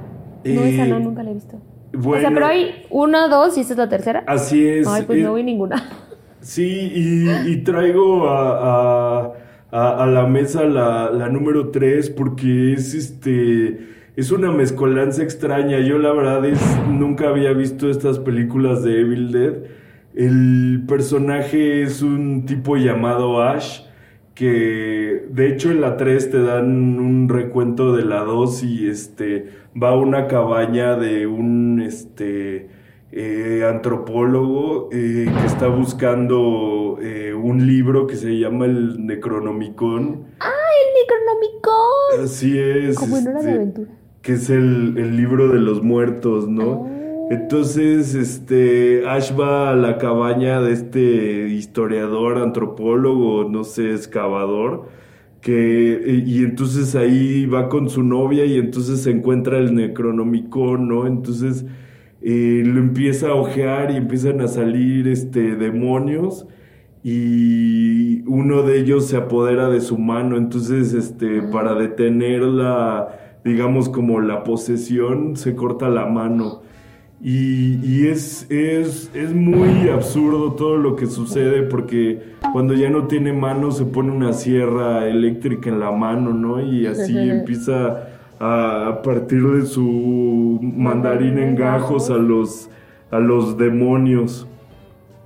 no, esa no, Eh, nunca la he visto. o sea, pero hay una, dos y esta es la tercera. así es. Ay, pues eh, no vi ninguna. *laughs* Sí, y, y traigo a, a- a- a la mesa la, la número 3 porque es este es una mezcolanza extraña. Yo la verdad es nunca había visto estas películas de Evil Dead. El personaje es un tipo llamado Ash que de hecho en la 3 te dan un recuento de la 2 y este va a una cabaña de un este eh, antropólogo eh, que está buscando eh, un libro que se llama el Necronomicon. ¡El Necronomicon! Así es. Como en hora de este, aventura. que es el, el libro de los muertos, ¿no? Oh. Entonces, este, Ash va a la cabaña de este historiador, antropólogo, no sé, excavador, que, y entonces ahí va con su novia y entonces se encuentra el Necronomicon, ¿no? Entonces eh, lo empieza a ojear y empiezan a salir, este, demonios y uno de ellos se apodera de su mano, entonces, este, para detener la, digamos, como la posesión, se corta la mano. Y, y es, es, es muy absurdo todo lo que sucede porque cuando ya no tiene mano se pone una sierra eléctrica en la mano, ¿no? Y así empieza a, a partir de su mandarín en gajos a los, a los demonios.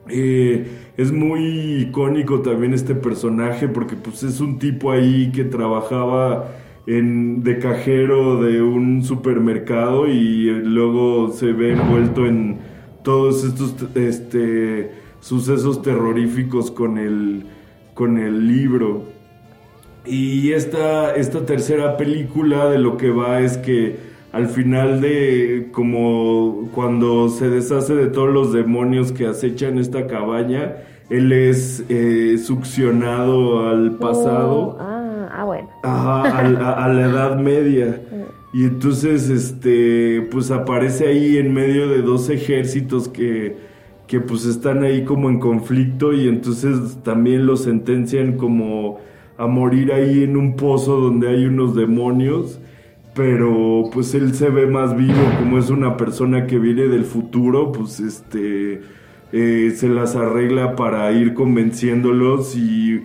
Eh, es muy icónico también este personaje porque pues es un tipo ahí que trabajaba en, de cajero de un supermercado y eh, luego se ve envuelto en todos estos este, sucesos terroríficos con el, con el libro. Y esta, esta tercera película de lo que va es que al final de como cuando se deshace de todos los demonios que acechan esta cabaña, él es eh, succionado al pasado. Oh. Ajá, a, a la Edad Media. Y entonces, este, pues aparece ahí en medio de dos ejércitos que, que pues están ahí como en conflicto y entonces también lo sentencian como a morir ahí en un pozo donde hay unos demonios. Pero pues él se ve más vivo, como es una persona que viene del futuro, pues este eh, se las arregla para ir convenciéndolos y,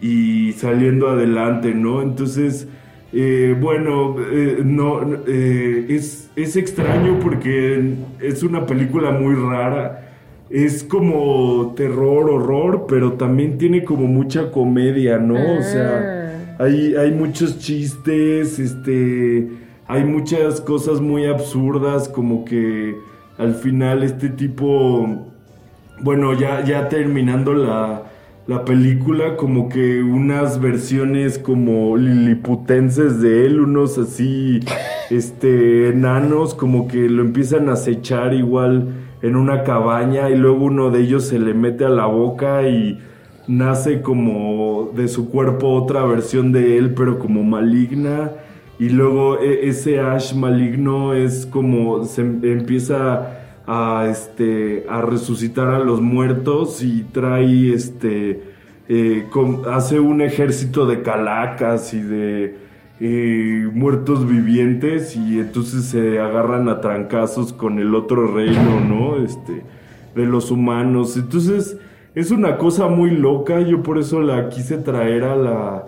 y saliendo adelante, ¿no? Entonces, eh, bueno, eh, no, eh, es, es extraño porque es una película muy rara. Es como terror, horror, pero también tiene como mucha comedia, ¿no? O sea, hay, hay muchos chistes, este, hay muchas cosas muy absurdas, como que al final este tipo, bueno, ya, ya terminando la, la película, como que unas versiones como liliputenses de él, unos así, este, enanos, como que lo empiezan a acechar igual en una cabaña y luego uno de ellos se le mete a la boca y nace como de su cuerpo otra versión de él, pero como maligna. Y luego e- ese Ash maligno es como se em- empieza a, este, a resucitar a los muertos y trae este, eh, hace un ejército de calacas y de eh, muertos vivientes y entonces se agarran a trancazos con el otro reino, ¿no? Este, de los humanos. Entonces es una cosa muy loca, yo por eso la quise traer a la,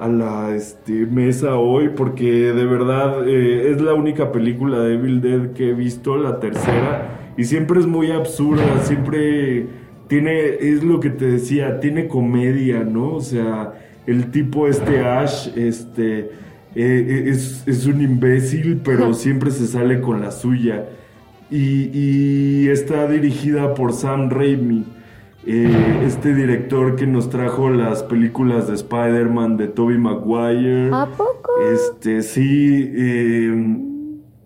a la este, mesa hoy, porque de verdad eh, es la única película de Evil Dead que he visto, la tercera, y siempre es muy absurda, siempre tiene, es lo que te decía, tiene comedia, ¿no? O sea, el tipo este Ash, este, eh, es, es un imbécil, pero siempre se sale con la suya. Y, y está dirigida por Sam Raimi, eh, este director que nos trajo las películas de Spider-Man de Tobey Maguire. ¿A poco? Este, sí. eh,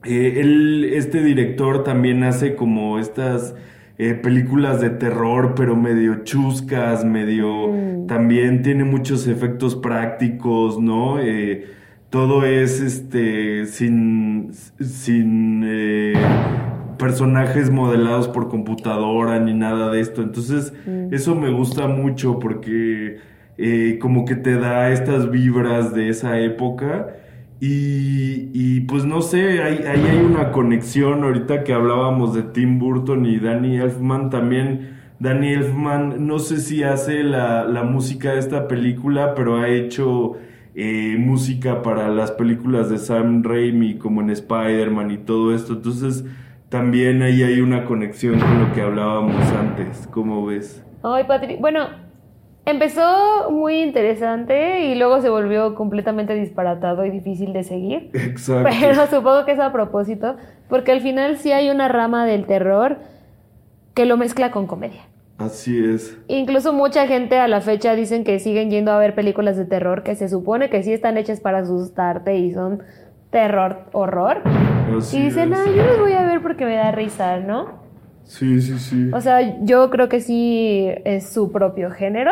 eh, él, este director también hace como estas eh, películas de terror, pero medio chuscas, medio. Mm. También tiene muchos efectos prácticos, ¿no? Eh, todo es este. sin. sin. eh, personajes modelados por computadora ni nada de esto. Entonces, Mm. eso me gusta mucho porque como que te da estas vibras de esa época. Y, pues no sé, ahí, hay una conexión. Ahorita que hablábamos de Tim Burton y Danny Elfman, también Danny Elfman, no sé si hace la, música de esta película, pero ha hecho eh, música para las películas de Sam Raimi, como en Spider-Man y todo esto. Entonces, también ahí hay una conexión con lo que hablábamos antes. ¿Cómo ves? Ay, Patri, bueno, empezó muy interesante y luego se volvió completamente disparatado y difícil de seguir. *laughs* Exacto. Pero supongo que es a propósito, porque al final sí hay una rama del terror que lo mezcla con comedia. Así es. Incluso mucha gente a la fecha dicen que siguen yendo a ver películas de terror que se supone que sí están hechas para asustarte y son terror, horror. Así y dicen, es. ah, yo los voy a ver porque me da risa, ¿no? Sí, sí, sí. O sea, yo creo que sí es su propio género.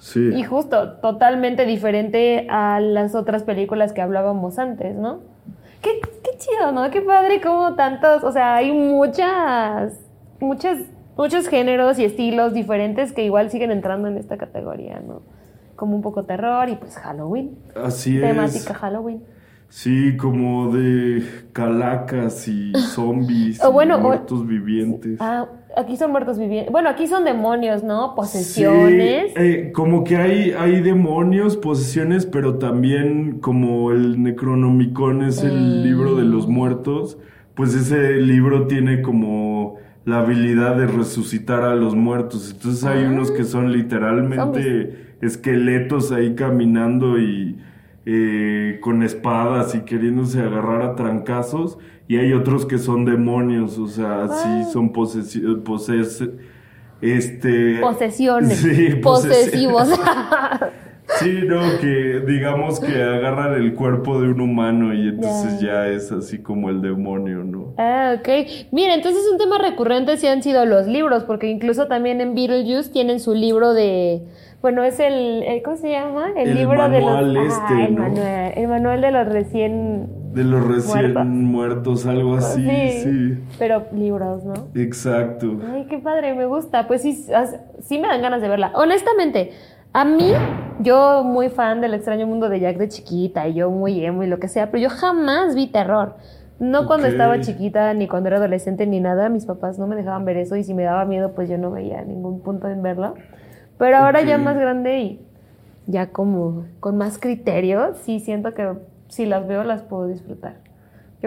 Sí. Y justo, totalmente diferente a las otras películas que hablábamos antes, ¿no? Qué, qué chido, ¿no? Qué padre como tantos, o sea, hay muchas, muchas, muchos géneros y estilos diferentes que igual siguen entrando en esta categoría, ¿no? Como un poco terror y pues Halloween, Así temática es. Halloween. Sí, como de calacas y *laughs* zombies O bueno, y o- muertos vivientes. Ah, aquí son muertos vivientes. Bueno, aquí son demonios, ¿no? Posesiones. Sí, eh, como que hay, hay demonios, posesiones, pero también como el Necronomicon es el Mm. libro de los muertos, pues ese libro tiene como la habilidad de resucitar a los muertos. Entonces hay Ah. unos que son literalmente esqueletos ahí caminando y eh, con espadas y queriéndose agarrar a trancazos. Y hay otros que son demonios, o sea, sí son posesi- poses- este, Posesiones. *laughs* Sí, posesivos. *laughs* Sí, no, que digamos que agarran el cuerpo de un humano y entonces ya es así como el demonio, ¿no? Ah, ok. Mira, entonces un tema recurrente sí han sido los libros, porque incluso también en Beetlejuice tienen su libro de... Bueno, es el... el- ¿Cómo se llama? El, El libro de los... manual este, el, ¿no? manual, el manual de los recién... De los recién Muertos. muertos, algo así, sí. Pero libros, ¿no? Exacto. Ay, qué padre, me gusta. Pues sí, sí me dan ganas de verla. Honestamente, a mí, yo muy fan del extraño mundo de Jack de chiquita, y yo muy emo y lo que sea, pero yo jamás vi terror. No cuando estaba chiquita, ni cuando era adolescente, ni nada. Mis papás no me dejaban ver eso y si me daba miedo, pues yo no veía ningún punto en verlo. Pero ahora ya más grande y ya como con más criterio, sí siento que si las veo las puedo disfrutar.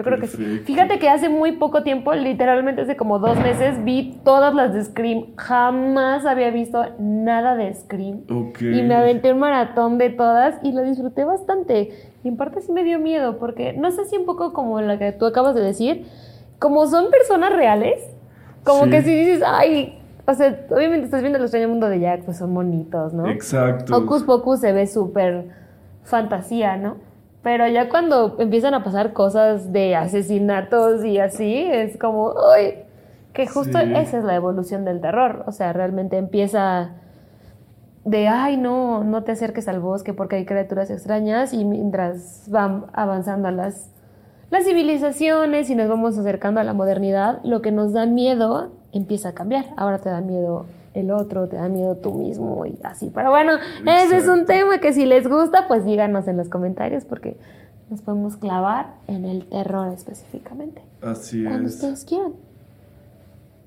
Yo creo que sí. Perfecto. Fíjate que hace muy poco tiempo, literalmente hace como dos meses, vi todas las de Scream. Jamás había visto nada de Scream. Ok. Y me aventé un maratón de todas y lo disfruté bastante. Y en parte sí me dio miedo, porque no sé si un poco como la que tú acabas de decir, como son personas reales, como Sí. que si dices, ay, o sea, obviamente estás viendo el extraño mundo de Jack, pues son bonitos, ¿no? Exacto. Hocus Pocus se ve súper fantasía, ¿no? Pero ya cuando empiezan a pasar cosas de asesinatos y así, es como, uy, que justo Sí. esa es la evolución del terror. O sea, realmente empieza de, ay, no, no te acerques al bosque porque hay criaturas extrañas y mientras van avanzando las, las civilizaciones y nos vamos acercando a la modernidad, lo que nos da miedo empieza a cambiar. Ahora te da miedo el otro, te da miedo tú mismo y así. Pero bueno, ese es un tema que si les gusta, pues díganos en los comentarios porque nos podemos clavar en el terror específicamente. Así Cuando es. ustedes quieran.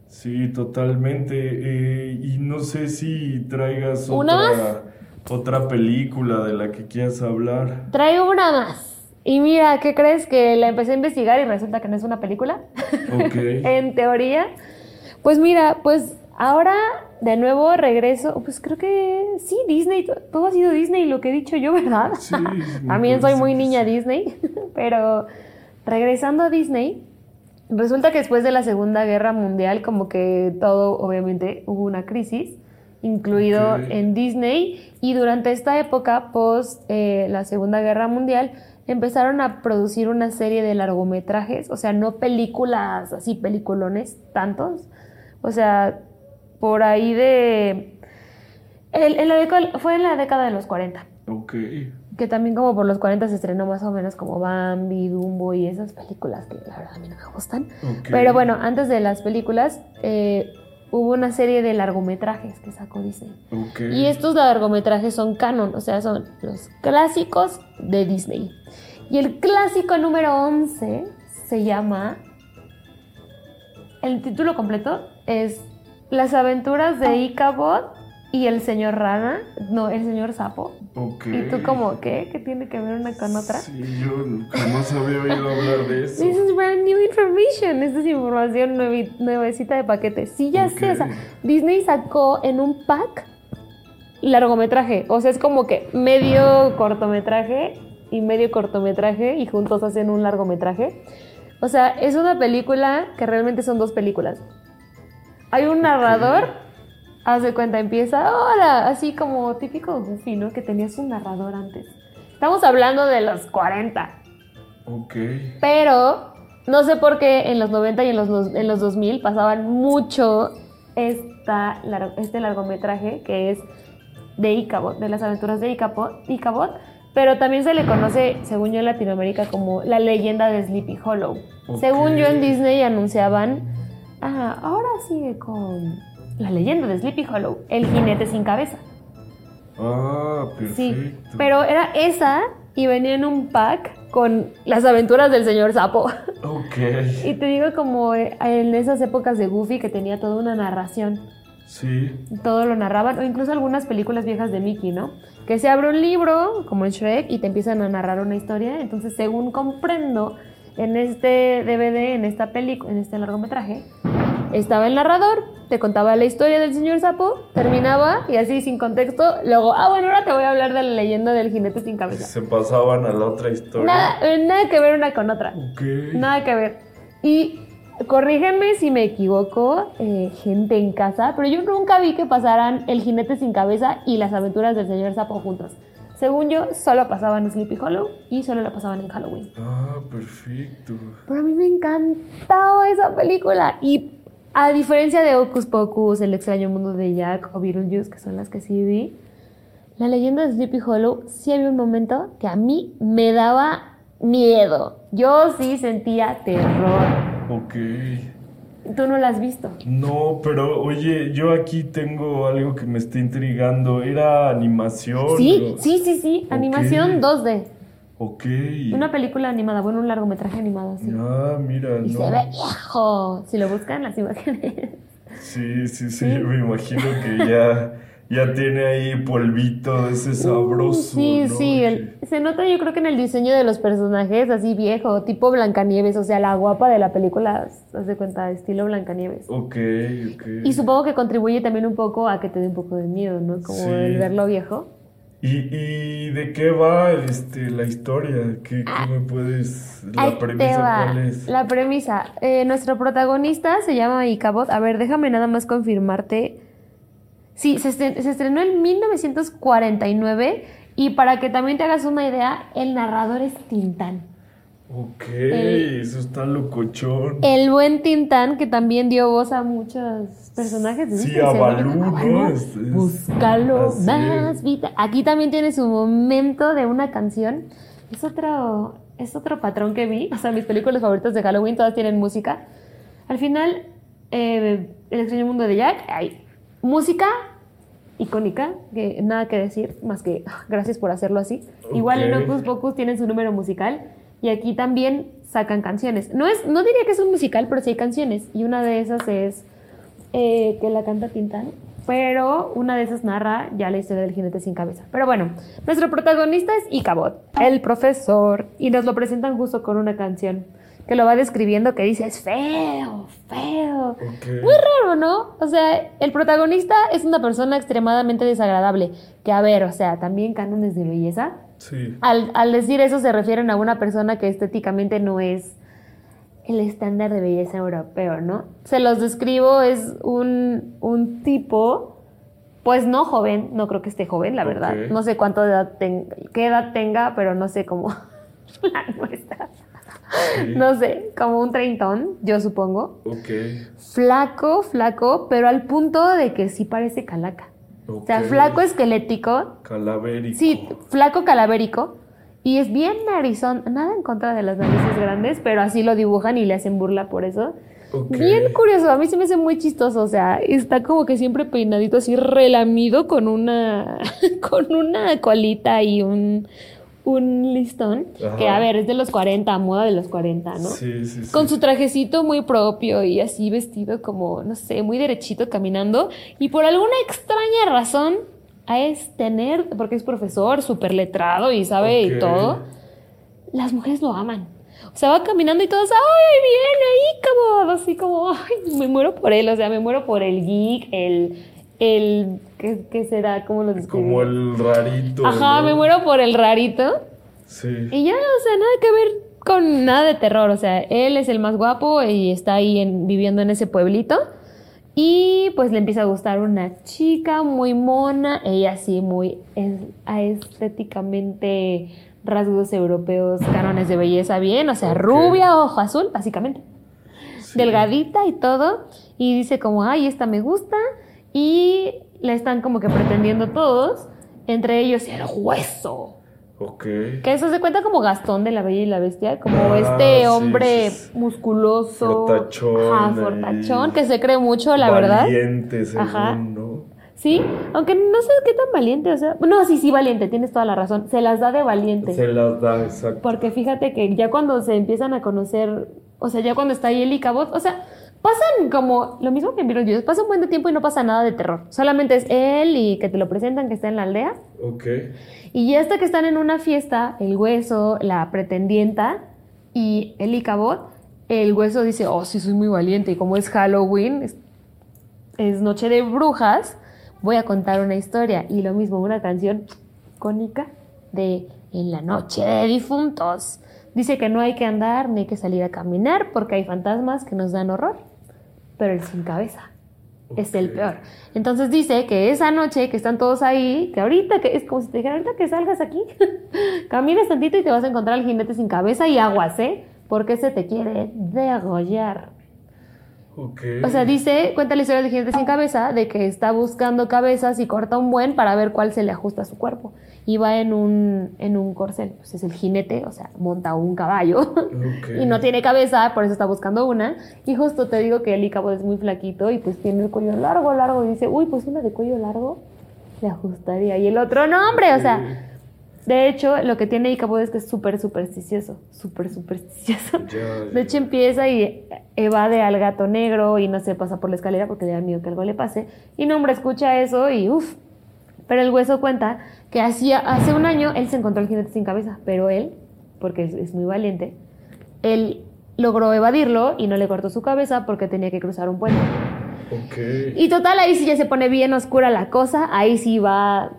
Sí, totalmente. Eh, y no sé si traigas ¿Una otra, otra película de la que quieras hablar. Traigo una más. Y mira, ¿qué crees? Que la empecé a investigar y resulta que no es una película. Ok. *laughs* en teoría. Pues mira, pues ahora de nuevo regreso. Pues creo que sí, Disney. to- Todo ha sido Disney, lo que he dicho yo, *laughs* ¿verdad? Sí, *laughs* También soy muy niña. Disney. *laughs* Pero regresando a Disney, resulta que después de la Segunda Guerra Mundial, como que todo, obviamente, hubo una crisis, incluido en Disney. Y durante esta época, post eh, la Segunda Guerra Mundial, empezaron a producir una serie de largometrajes, o sea, no películas así, peliculones, tantos. O sea, por ahí de... el- fue en la década de los 40 Ok. que también como por los 40 se estrenó más o menos como Bambi, Dumbo y esas películas que la verdad a mí no me gustan. Ok. Pero bueno, antes de las películas eh, hubo una serie de largometrajes que sacó Disney. Ok. Y estos largometrajes son canon, o sea, son los clásicos de Disney. Y el clásico número 11 se llama... El título completo es Las aventuras de Ichabod y el señor rana, no, el señor sapo. Ok. ¿Y tú como qué? ¿Qué tiene que ver una con otra? Sí, yo jamás había oído hablar de eso. This is brand new information. Esta es información nuevi- nuevecita de paquete. Sí, ya sé. O sea. Disney sacó en un pack largometraje. O sea, es como que medio cortometraje y medio cortometraje y juntos hacen un largometraje. O sea, es una película que realmente son dos películas. Hay un narrador, haz de cuenta, empieza, hola, así como típico Goofy, ¿no? Que tenías un narrador antes. Estamos hablando de los 40. Ok. Pero no sé por qué en los 90 y en los, en los 2000 pasaban mucho esta, este largometraje que es de Ichabod, de las aventuras de Ichabod, pero también se le conoce, según yo en Latinoamérica, como la leyenda de Sleepy Hollow. Según yo en Disney anunciaban, ah, ahora sigue con la leyenda de Sleepy Hollow, el jinete sin cabeza. Ah, perfecto. Sí, pero era esa y venía en un pack con las aventuras del señor Sapo. *laughs* Ok. Y te digo como eh, en esas épocas de Goofy que tenía toda una narración, Sí. todo lo narraban, o incluso algunas películas viejas de Mickey, ¿no? Que se abre un libro, como en Shrek, y te empiezan a narrar una historia. Entonces, según comprendo, en este DVD, en esta película, en este largometraje, estaba el narrador, te contaba la historia del señor Sapo, terminaba y así sin contexto, luego, ah, bueno, ahora te voy a hablar de la leyenda del jinete sin cabeza. Se pasaban a la otra historia. Nada, eh, nada que ver una con otra. Ok. Nada que ver. Y corrígeme si me equivoco, eh, gente en casa, pero yo nunca vi que pasaran El jinete sin cabeza y las aventuras del señor Sapo juntos. Según yo, solo pasaban Sleepy Hollow y solo la pasaban en Halloween. Ah, perfecto. Pero a mí me encantaba esa película. Y a diferencia de Hocus Pocus, El extraño mundo de Jack o Beetlejuice, que son las que sí vi, la leyenda de Sleepy Hollow sí había un momento que a mí me daba miedo. Yo sí sentía terror. Ok. Tú no la has visto. No, pero oye, yo aquí tengo algo que me está intrigando. ¿Era animación? Sí, o- sí, sí, sí. Animación 2D. Ok. Una película animada, bueno, un largometraje animado, sí. Ah, mira, Y no. se ve viejo. Si lo buscan las imágenes. Sí, sí, sí, me imagino que ya, ya tiene ahí polvito ese sabroso. Sí, ¿no? sí, el- se nota yo creo que en el diseño de los personajes, así viejo, tipo Blancanieves, o sea, la guapa de la película, haz de cuenta, estilo Blancanieves. Ok, ok. Y supongo que contribuye también un poco a que te dé un poco de miedo, ¿no? Como Sí. el verlo viejo. ¿Y, y de qué va este, la historia? ¿Qué, qué me puedes...? Ahí ¿La premisa cuál es? La premisa. Eh, nuestro protagonista se llama Icabod. A ver, déjame nada más confirmarte. Sí, se, se estrenó en 1949 y para que también te hagas una idea, el narrador es Tintán. Ok, El- eso está locochón. El buen Tintán, que también dio voz a muchos personajes. Sí, a Balú, ¿no? Balú. Es- es- Búscalo así más es. vida. Aquí también tiene su momento de una canción. Es otro, es otro patrón que vi. O sea, mis películas favoritas de Halloween todas tienen música. Al final, eh, El extraño mundo de Jack, ay, música icónica, que nada que decir, más que ah, gracias por hacerlo así. Igual en. Ocus Pocus tienen su número musical y aquí también sacan canciones. No, es, no diría que es un musical, pero sí hay canciones. Y una de esas es eh, que la canta Tintán, pero una de esas narra ya la historia del jinete sin cabeza. Pero bueno, nuestro protagonista es Icabod, el profesor, y nos lo presentan justo con una canción que lo va describiendo que dice es feo, feo. Muy raro, ¿no? O sea, el protagonista es una persona extremadamente desagradable, que a ver, o sea, también cánones de belleza. Sí. Al, al decir eso se refieren a una persona que estéticamente no es el estándar de belleza europeo, ¿no? Se los describo, es un, un tipo, pues no joven, no creo que esté joven, la verdad. No sé cuánto edad ten- qué edad tenga, pero no sé cómo *laughs* la nuestra. Sí. No sé, como un treintón, yo supongo. Ok. Flaco, flaco, pero al punto de que sí parece calaca. O sea, flaco esquelético, Calavérico. Sí, flaco calavérico. Y es bien narizón. Nada en contra de las narices grandes, pero así lo dibujan y le hacen burla por eso. Bien curioso, a mí se me hace muy chistoso. O sea, está como que siempre peinadito así relamido con una, *laughs* con una colita y un, un listón. Ajá. Que a ver, es de los 40, moda de los 40, ¿no? Sí, sí, sí. Con su trajecito muy propio y así vestido como, no sé, muy derechito caminando. Y por alguna extraña razón, a este nerd, porque es profesor, súper letrado y sabe y todo, las mujeres lo aman. O sea, va caminando y todos, ¡ay, viene ahí, como! Así como, ¡ay, me muero por él! O sea, me muero por el geek, el... el ¿Qué, qué será? ¿Cómo lo describo? Como el rarito. Ajá, ¿no? me muero por el rarito. Sí. Y ya, o sea, nada que ver con nada de terror. O sea, él es el más guapo y está ahí en- viviendo en ese pueblito. Y pues le empieza a gustar una chica muy mona, ella sí, muy es- estéticamente rasgos europeos, cánones de belleza bien, o sea, rubia, ojo azul, básicamente. sí. Delgadita y todo. Y dice como, ay, esta me gusta. Y le están como que pretendiendo todos, entre ellos el hueso. Ok. Que eso se cuenta como Gastón de la Bella y la Bestia, como Ah, este hombre sí, sí. musculoso, Fortachón ajá, fortachón, que se cree mucho, la verdad. Valiente, según, Ajá. ¿no? Sí, aunque no sé qué tan valiente, o sea, no, sí, sí, valiente, tienes toda la razón, se las da de valiente. Se las da, exacto. Porque fíjate que ya cuando se empiezan a conocer, o sea, ya cuando está ahí el Icabod, o sea, pasan como lo mismo que en Beetlejuice, pasa un buen de tiempo y no pasa nada de terror. Solamente es él y que te lo presentan que está en la aldea. Ok. Y ya hasta que están en una fiesta, el hueso, la pretendienta y el Icabod, el hueso dice, oh, sí, soy muy valiente. Y como es Halloween, es, es noche de brujas, voy a contar una historia. Y lo mismo, una canción icónica de En la noche de difuntos. Dice que no hay que andar ni hay que salir a caminar porque hay fantasmas que nos dan horror. Pero el sin cabeza es el peor. Entonces dice que esa noche que están todos ahí, que ahorita que es como si te dijera, ahorita que salgas aquí, *laughs* caminas tantito y te vas a encontrar al jinete sin cabeza y aguas, ¿eh? Porque se te quiere degollar. Ok. O sea, dice, cuenta la historia del jinete sin cabeza, de que está buscando cabezas y corta un buen para ver cuál se le ajusta a su cuerpo. Y va en un, en un corcel, pues es el jinete, o sea, monta un caballo. *laughs* Y no tiene cabeza, por eso está buscando una. Y justo te digo que el Icabod es muy flaquito y pues tiene el cuello largo, largo. Y dice, uy, pues una de cuello largo le ajustaría. Y el otro, no, hombre, o sea, de hecho, lo que tiene Icabod es que es súper supersticioso, súper supersticioso. Ya. De hecho, empieza y evade al gato negro y no se pasa por la escalera porque le da miedo que algo le pase. Y no, hombre, escucha eso y uff. Pero el hueso cuenta que hacía, hace un año él se encontró el jinete sin cabeza, pero él, porque es, es muy valiente, él logró evadirlo y no le cortó su cabeza porque tenía que cruzar un puente. Ok. Y total, ahí sí ya se pone bien oscura la cosa, ahí sí va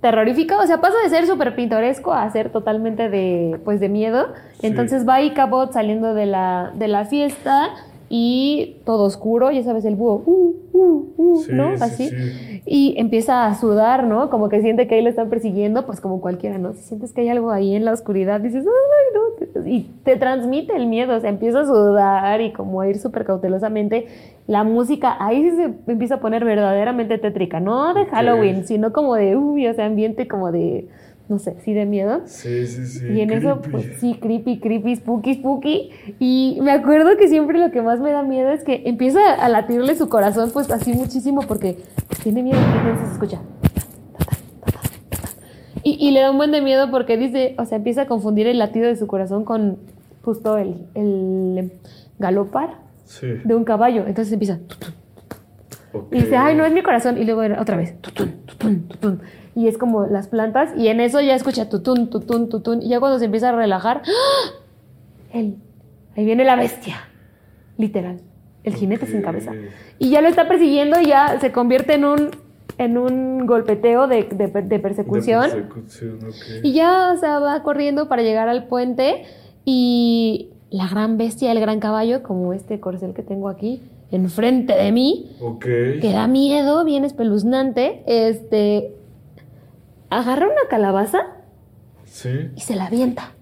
terrorífica, o sea, pasa de ser súper pintoresco a ser totalmente de, pues, de miedo. Sí. Entonces va Icabod saliendo de la, de la fiesta y todo oscuro, ya sabes, el búho, uh, uh, uh, Sí, ¿no? sí, Así. sí. Y empieza a sudar, ¿no? Como que siente que ahí lo están persiguiendo, pues como cualquiera, ¿no? Si sientes que hay algo ahí en la oscuridad, dices, ay, no. Y te transmite el miedo, o sea, empieza a sudar y como a ir súper cautelosamente. La música ahí sí se empieza a poner verdaderamente tétrica, no de. Halloween, sino como de, uy, o sea, ambiente como de, no sé, sí de miedo. Sí, sí, sí. Y en eso, pues sí, creepy, creepy, spooky, spooky. Y me acuerdo que siempre lo que más me da miedo es que empieza a latirle su corazón, pues así muchísimo, porque tiene miedo y entonces se escucha. Y, y le da un buen de miedo porque dice, o sea, empieza a confundir el latido de su corazón con justo el, el galopar Sí. de un caballo. Entonces empieza. Y dice, ay, no es mi corazón. Y luego otra vez, tutun, tutun, tutun. Y es como las plantas. Y en eso ya escucha tutun, tutun, tutun. Y ya cuando se empieza a relajar, ¡ah! él, ahí viene la bestia. Literal. El jinete sin cabeza. Y ya lo está persiguiendo y ya se convierte en un, en un golpeteo de, de- de persecución. De persecución. Y ya, o sea, va corriendo para llegar al puente y la gran bestia, el gran caballo, como este corcel que tengo aquí, enfrente de mí, que da miedo, bien espeluznante, este, agarra una calabaza Sí. y se la avienta.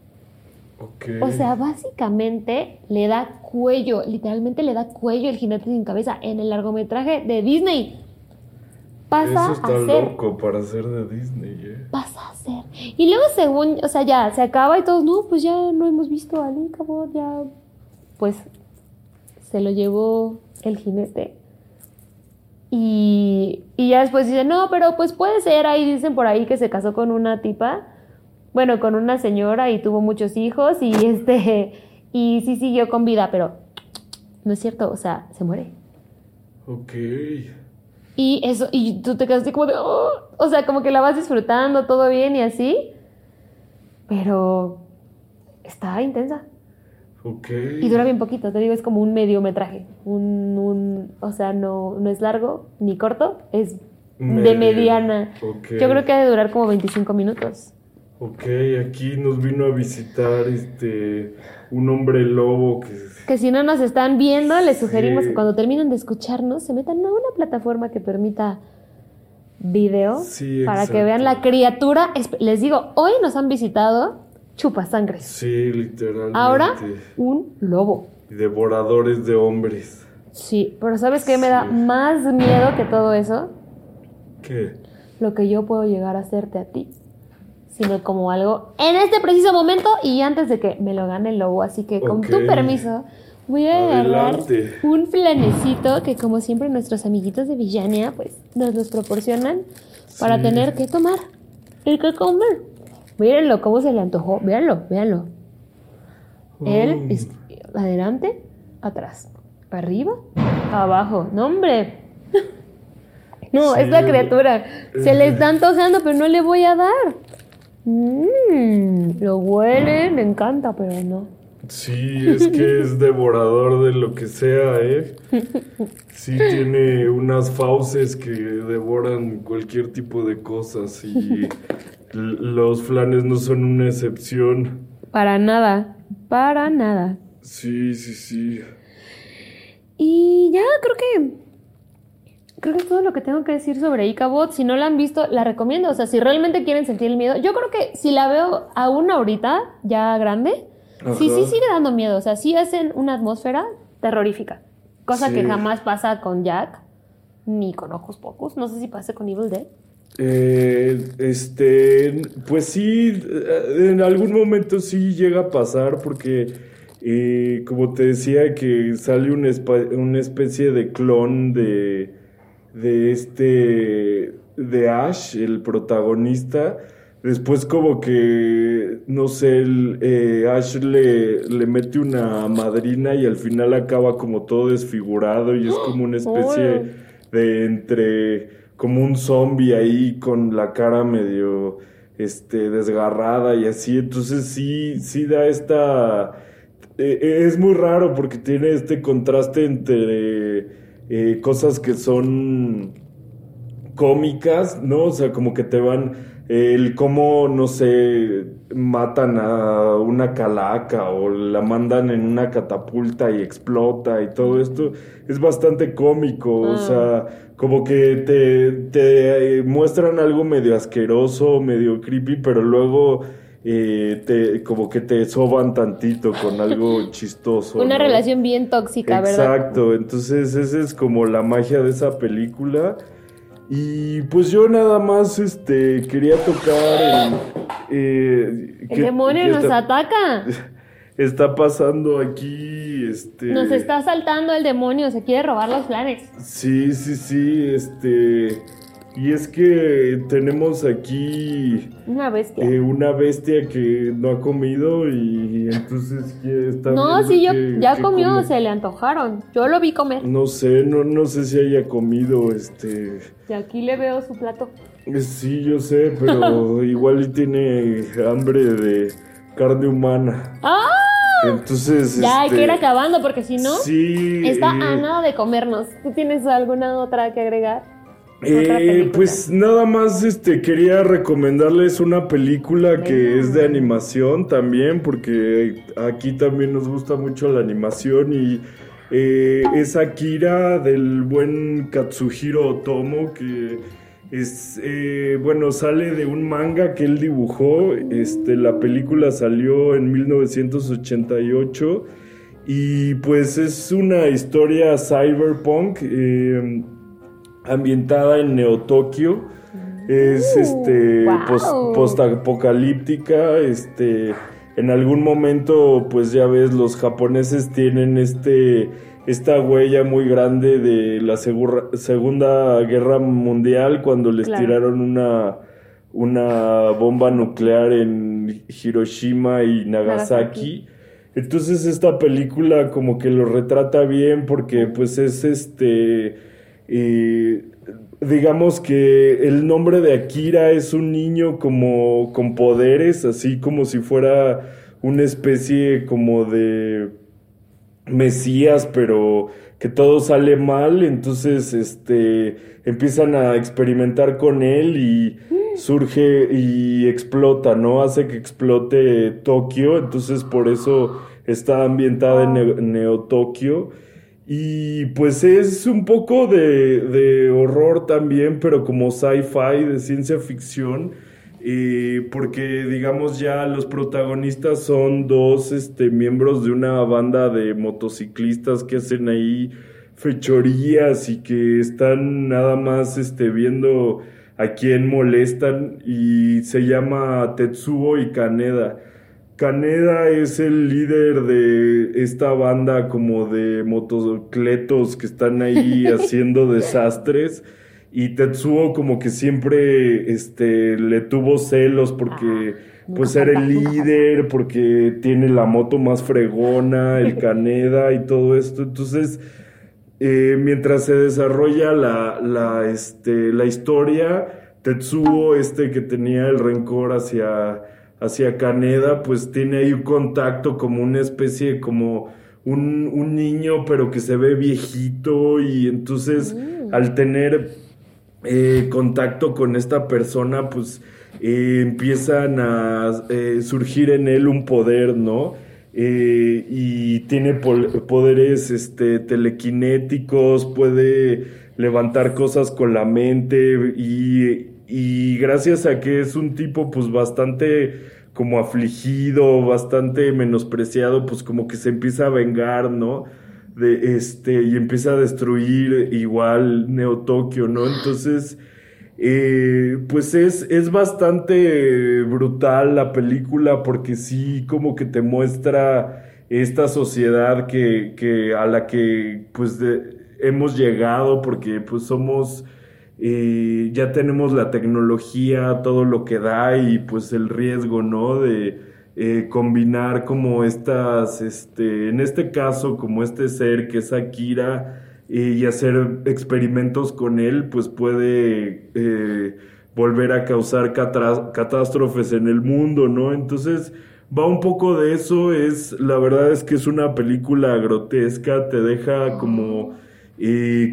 O sea, básicamente le da cuello, literalmente le da cuello el jinete sin cabeza en el largometraje de Disney. Pasa Eso a está ser loco para ser de Disney, ¿eh? pasa a ser. Y luego según, o sea, ya se acaba y todos, no, pues ya no hemos visto a acabó, ya, pues se lo llevó el jinete. Y, y ya después dicen, no, pero pues puede ser, ahí dicen por ahí que se casó con una tipa, bueno, con una señora y tuvo muchos hijos y *laughs* este, y sí siguió con vida, pero no es cierto, o sea, se muere. Ok. Y eso, y tú te quedas así como de, "Oh", o sea, como que la vas disfrutando, todo bien y así. Pero está intensa. Y dura bien poquito, te digo, es como un mediometraje. Un, un, o sea, no, no es largo ni corto, es de mediana. Ok. Yo creo que ha de durar como 25 minutos. Ok, aquí nos vino a visitar este un hombre lobo que Que si no nos están viendo, les sugerimos Sí. que cuando terminen de escucharnos se metan a una plataforma que permita video Sí, para que vean la criatura. Les digo, hoy nos han visitado chupasangres. sí, literalmente. Ahora, un lobo. Devoradores de hombres. Sí, pero ¿sabes qué me da más miedo que todo eso? ¿Qué? Lo que yo puedo llegar a hacerte a ti. Sino como algo en este preciso momento y antes de que me lo gane el lobo. Así que con tu permiso, voy a agarrar un flanecito que como siempre nuestros amiguitos de Villania pues nos los proporcionan para Sí. tener que tomar y que comer. Mírenlo, cómo se le antojó. Véanlo, véanlo. Él es adelante, atrás, arriba, abajo. No, hombre. *laughs* No, Sí, esta criatura se le es- está *laughs* antojando, pero no le voy a dar. Mm, lo huele, me encanta, pero no. Sí, es que es *laughs* devorador de lo que sea, ¿eh? Sí, tiene unas fauces que devoran cualquier tipo de cosas y los flanes no son una excepción. Para nada, para nada. Sí, sí, sí. Y ya creo que. Creo que es todo lo que tengo que decir sobre Icabot. Si no la han visto, la recomiendo. O sea, si realmente quieren sentir el miedo. Yo creo que si la veo aún ahorita, ya grande, sí, Ajá. sí sigue dando miedo. O sea, sí hacen una atmósfera terrorífica. Cosa que jamás pasa con Jack, ni con Ojos Pocos. No sé si pasa con Evil Dead. Eh, este, pues sí, eh, en algún momento sí llega a pasar porque, eh, como te decía, que sale una, una especie de clon de, de este, de Ash, el protagonista. Después como que, no sé, el, eh, Ash le, le mete una madrina y al final acaba como todo desfigurado y es como una especie de entre como un zombie ahí con la cara medio este desgarrada y así entonces sí sí da esta eh, es muy raro porque tiene este contraste entre eh, cosas que son cómicas, ¿no? O sea, como que te van el cómo, no sé, matan a una calaca o la mandan en una catapulta y explota y todo esto es bastante cómico, o Ah. sea, como que te, te eh, muestran algo medio asqueroso, medio creepy, pero luego eh, te, como que te soban tantito con algo *laughs* chistoso. Una ¿no? relación bien tóxica, ¿verdad? Exacto, entonces esa es como la magia de esa película. Y pues yo nada más este quería tocar el, Eh, El demonio nos ataca. *laughs* Está pasando aquí, este... Nos está asaltando el demonio, se quiere robar los planes. Sí, sí, sí, este... Y es que tenemos aquí Una bestia. eh, una bestia que no ha comido y entonces que está no, sí, yo, ya qué comió, come. se le antojaron. Yo lo vi comer. No sé, no, no sé si haya comido, este... Y aquí le veo su plato. Sí, yo sé, pero *laughs* igual y tiene hambre de carne humana. ¡Ah! Entonces, Ya hay este, que ir acabando porque si no, Sí. está eh, a nada de comernos. ¿Tú tienes alguna otra que agregar? Otra Eh, pues nada más este quería recomendarles una película que Venga. es de animación también, porque aquí también nos gusta mucho la animación y eh, es Akira del buen Katsuhiro Otomo que es eh, bueno sale de un manga que él dibujó. Este la película salió en 1988 y pues es una historia cyberpunk. eh, ambientada en Neo Tokio. Es este wow. postapocalíptica. Este. En algún momento, pues ya ves, los japoneses tienen este. Esta huella muy grande de la segura- Segunda Guerra Mundial cuando les Claro. tiraron una. una bomba nuclear en Hiroshima y Nagasaki. Nagasaki. Entonces esta película como que lo retrata bien porque pues es este, eh, digamos que el nombre de Akira es un niño como con poderes, así como si fuera una especie como de Mesías, pero que todo sale mal, entonces este empiezan a experimentar con él y surge y explota, ¿no? Hace que explote Tokio, entonces por eso está ambientada en Neo- Neo Tokio. Y pues es un poco de, de horror también, pero como sci-fi, de ciencia ficción. Eh, porque digamos ya los protagonistas son dos este, miembros de una banda de motociclistas que hacen ahí fechorías y que están nada más este, viendo a quién molestan y se llama Tetsuo y Kaneda. Kaneda es el líder de esta banda como de motocletos que están ahí *laughs* haciendo desastres y Tetsuo como que siempre este le tuvo celos porque pues era el líder, porque tiene la moto más fregona, el *laughs* Kaneda y todo esto. Entonces, eh, mientras se desarrolla la, la, este, la historia, Tetsuo, este que tenía el rencor hacia, hacia Kaneda, pues tiene ahí un contacto como una especie, como un, un niño, pero que se ve viejito y entonces Mm. al tener eh, contacto con esta persona, pues eh, empiezan a eh, surgir en él un poder, ¿no? Eh, y tiene poderes este, telequinéticos, puede levantar cosas con la mente y, y gracias a que es un tipo pues bastante como afligido, bastante menospreciado, pues como que se empieza a vengar, ¿no? De este y empieza a destruir igual Neo Tokio, ¿no? Entonces, eh, pues es, es bastante brutal la película porque sí como que te muestra esta sociedad que, que a la que pues de- hemos llegado porque pues somos eh, ya tenemos la tecnología, todo lo que da y pues el riesgo, ¿no? De eh, combinar como estas, este, en este caso, como este ser que es Akira eh, y hacer experimentos con él, pues puede eh, volver a causar catástrofes en el mundo, ¿no? Entonces va un poco de eso, es, la verdad es que es una película grotesca, te deja como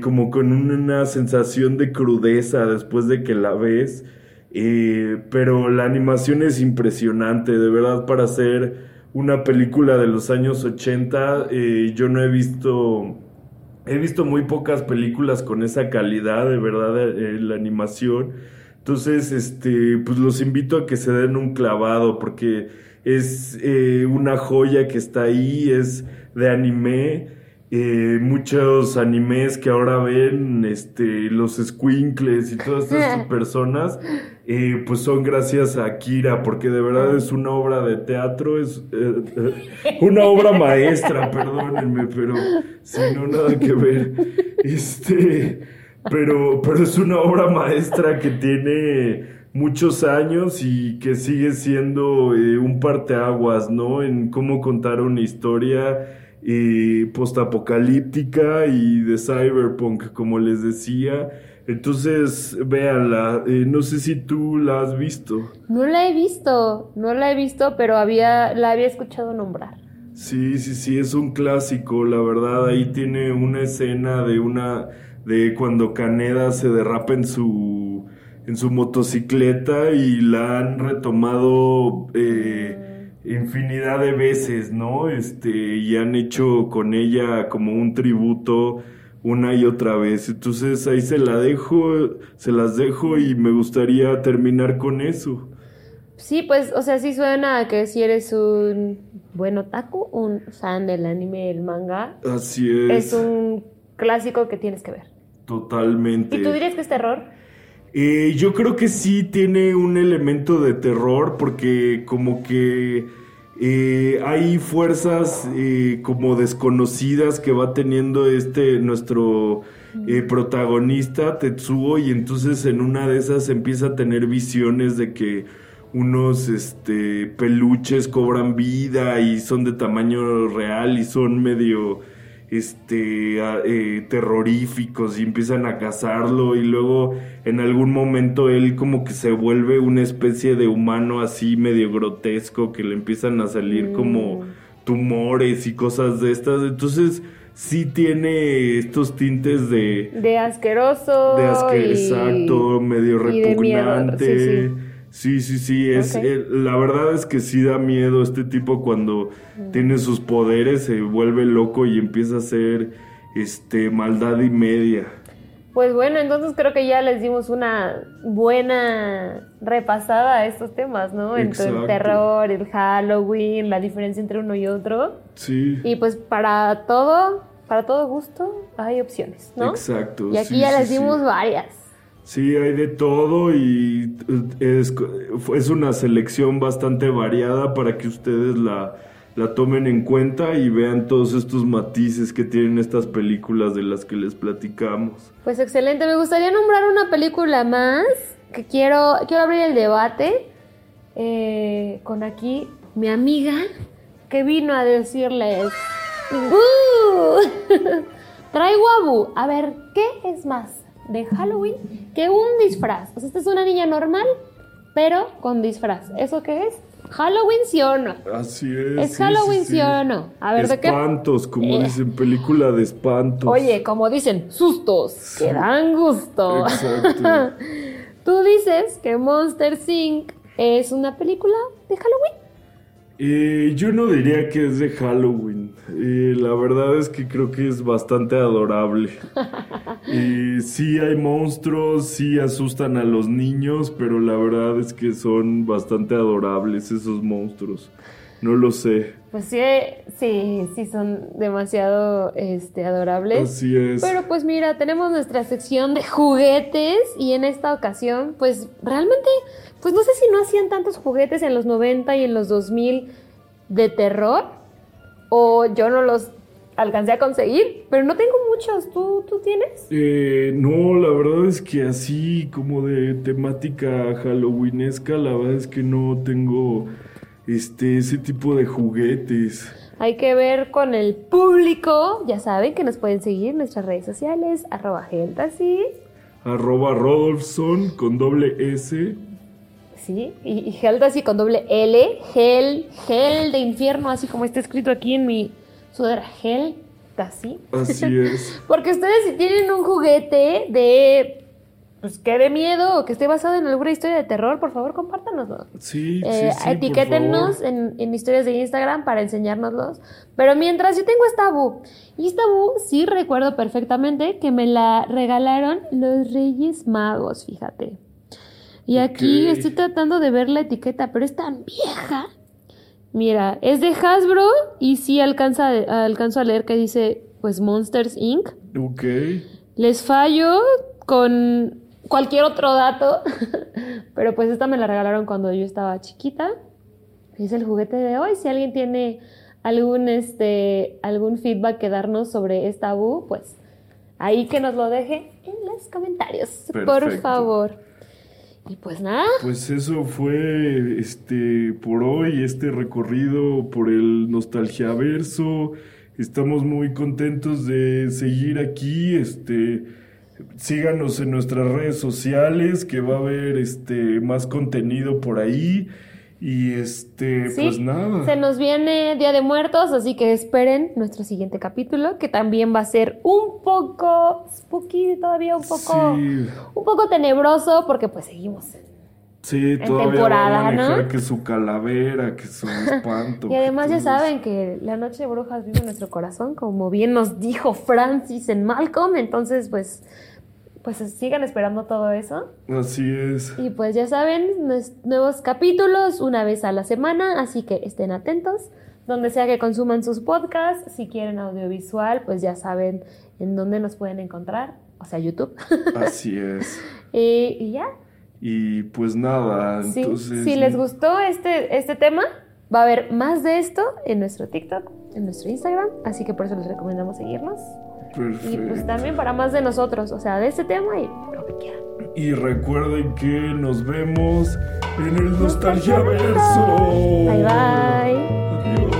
como con una sensación de crudeza después de que la ves. Eh, pero la animación es impresionante, de verdad, para hacer una película de los años 80. eh, yo no he visto. He visto muy pocas películas con esa calidad, de verdad, eh, la animación. Entonces, este, pues los invito a que se den un clavado, porque es eh, una joya que está ahí, es de anime. Eh, muchos animes que ahora ven, este, los squinkles y todas estas *laughs* personas, eh, pues son gracias a Akira, porque de verdad es una obra de teatro, es eh, eh, una obra maestra, *laughs* perdónenme, pero sin no nada que ver. Este, pero, pero es una obra maestra que tiene muchos años y que sigue siendo eh, un parteaguas, ¿no? En cómo contar una historia eh, postapocalíptica y de cyberpunk, como les decía. Entonces, véanla. Eh, no sé si tú la has visto. No la he visto, no la he visto, pero había, la había escuchado nombrar. Sí, sí, sí, es un clásico, la verdad. Ahí tiene una escena de una de cuando Caneda se derrapa en su en su motocicleta y la han retomado eh, infinidad de veces, ¿no? Este, y han hecho con ella como un tributo una y otra vez. Entonces ahí se la dejo, se las dejo y me gustaría terminar con eso. Sí, pues, o sea, sí suena a que si eres un buen otaku, un fan del anime, el manga, Así es. es un clásico que tienes que ver. Totalmente. ¿Y tú dirías que es terror? Eh, yo creo que sí tiene un elemento de terror porque como que eh, hay fuerzas eh, como desconocidas que va teniendo este nuestro eh, protagonista Tetsuo y entonces en una de esas empieza a tener visiones de que unos este peluches cobran vida y son de tamaño real y son medio este eh, terroríficos y empiezan a cazarlo y luego en algún momento él como que se vuelve una especie de humano así medio grotesco que le empiezan a salir como Mm. tumores y cosas de estas entonces sí tiene estos tintes de De asqueroso. de asque- y- exacto, medio y de miedo, repugnante. sí, sí. Sí, sí, sí, es, eh, la verdad es que sí da miedo este tipo cuando Mm. tiene sus poderes, se vuelve loco y empieza a hacer este maldad y media. Pues bueno, entonces creo que ya les dimos una buena repasada a estos temas, ¿no? Entre el terror, el Halloween, la diferencia entre uno y otro. Sí, Y pues para todo, para todo gusto, hay opciones, ¿no? exacto. Y aquí sí, ya sí, les sí. dimos varias. Sí, hay de todo y eh, es, es una selección bastante variada para que ustedes la, la tomen en cuenta y vean todos estos matices que tienen estas películas de las que les platicamos. Pues excelente, me gustaría nombrar una película más que quiero, quiero abrir el debate eh, con aquí mi amiga que vino a decirles, *laughs* "Uh, *laughs* traigo a Bu, a ver, ¿qué es más de Halloween que un disfraz? O sea, esta es una niña normal, pero con disfraz. ¿Eso qué es? ¿Halloween sí o no? Así es. ¿Es Halloween sí o no? A ver, ¿de qué? Espantos, como Eh. dicen, película de espantos. Oye, como dicen, sustos que dan gusto. Exacto. *laughs* Tú dices que Monster Inc. es una película de Halloween. Eh, yo no diría que es de Halloween. Eh, la verdad es que creo que es bastante adorable. *laughs* Eh, sí hay monstruos, sí asustan a los niños, pero la verdad es que son bastante adorables esos monstruos. No lo sé. Pues sí, sí, sí son demasiado este, adorables. Así es. Pero pues mira, tenemos nuestra sección de juguetes y en esta ocasión, pues realmente, pues no sé si no hacían tantos juguetes en los 90 y en los 2000 de terror o yo no los alcancé a conseguir, pero no tengo muchos. ¿Tú, tú tienes? Eh, no, la verdad es que así como de temática halloweenesca, la verdad es que no tengo este ese tipo de juguetes. Hay que ver con el público. Ya saben que nos pueden seguir en nuestras redes sociales, arroba gentasy. Arroba Rodolfson con doble S. Sí, y, y con doble L. Gel, gel de infierno, así como está escrito aquí en mi sudadera. Heltasy. Así es. *laughs* Porque ustedes si tienen un juguete de... Pues que dé miedo o que esté basado en alguna historia de terror, por favor, compártanoslo. Sí, Eh, sí, sí. por etiquétennos en, en historias de Instagram para enseñárnoslos. Pero mientras yo tengo esta Bu. Y esta Bu sí recuerdo perfectamente que me la regalaron los Reyes Magos, fíjate. Y aquí estoy tratando de ver la etiqueta, pero es tan vieja. Mira, es de Hasbro y sí alcanza, alcanzo a leer que dice pues Monsters Inc. Ok. Les fallo con cualquier otro dato, *laughs* pero pues esta me la regalaron cuando yo estaba chiquita. Es el juguete de hoy. Si alguien tiene algún, este, algún feedback que darnos sobre esta Bu, pues ahí que nos lo deje en los comentarios, por Perfecto. favor. Y pues nada, Pues eso fue este por hoy, este recorrido por el Nostalgiaverso. Estamos muy contentos de seguir aquí. Este, síganos en nuestras redes sociales, que va a haber este más contenido por ahí. Y este, sí, pues nada. se nos viene Día de Muertos, así que esperen nuestro siguiente capítulo, que también va a ser un poco spooky, todavía un poco, Sí, un poco tenebroso, porque pues seguimos. Sí, todavía temporada, va a manejar ¿no? que su calavera, que su espanto. *laughs* Y además ya saben que la noche de brujas vive en nuestro corazón, como bien nos dijo Francis en Malcolm, entonces pues, pues sigan esperando todo eso. Así es. Y pues ya saben, nuevos capítulos una vez a la semana, así que estén atentos. Donde sea que consuman sus podcasts, si quieren audiovisual, pues ya saben en dónde nos pueden encontrar, o sea, YouTube. Así es. *laughs* y, y ya, Y pues nada, Sí, entonces. si les gustó este, este tema, va a haber más de esto en nuestro TikTok, en nuestro Instagram, así que por eso les recomendamos seguirnos. Y pues Perfecto. también para más de nosotros, o sea, de este tema y lo que quieran. Y recuerden que nos vemos en el Nostalgia Verso. Bye bye. Adiós.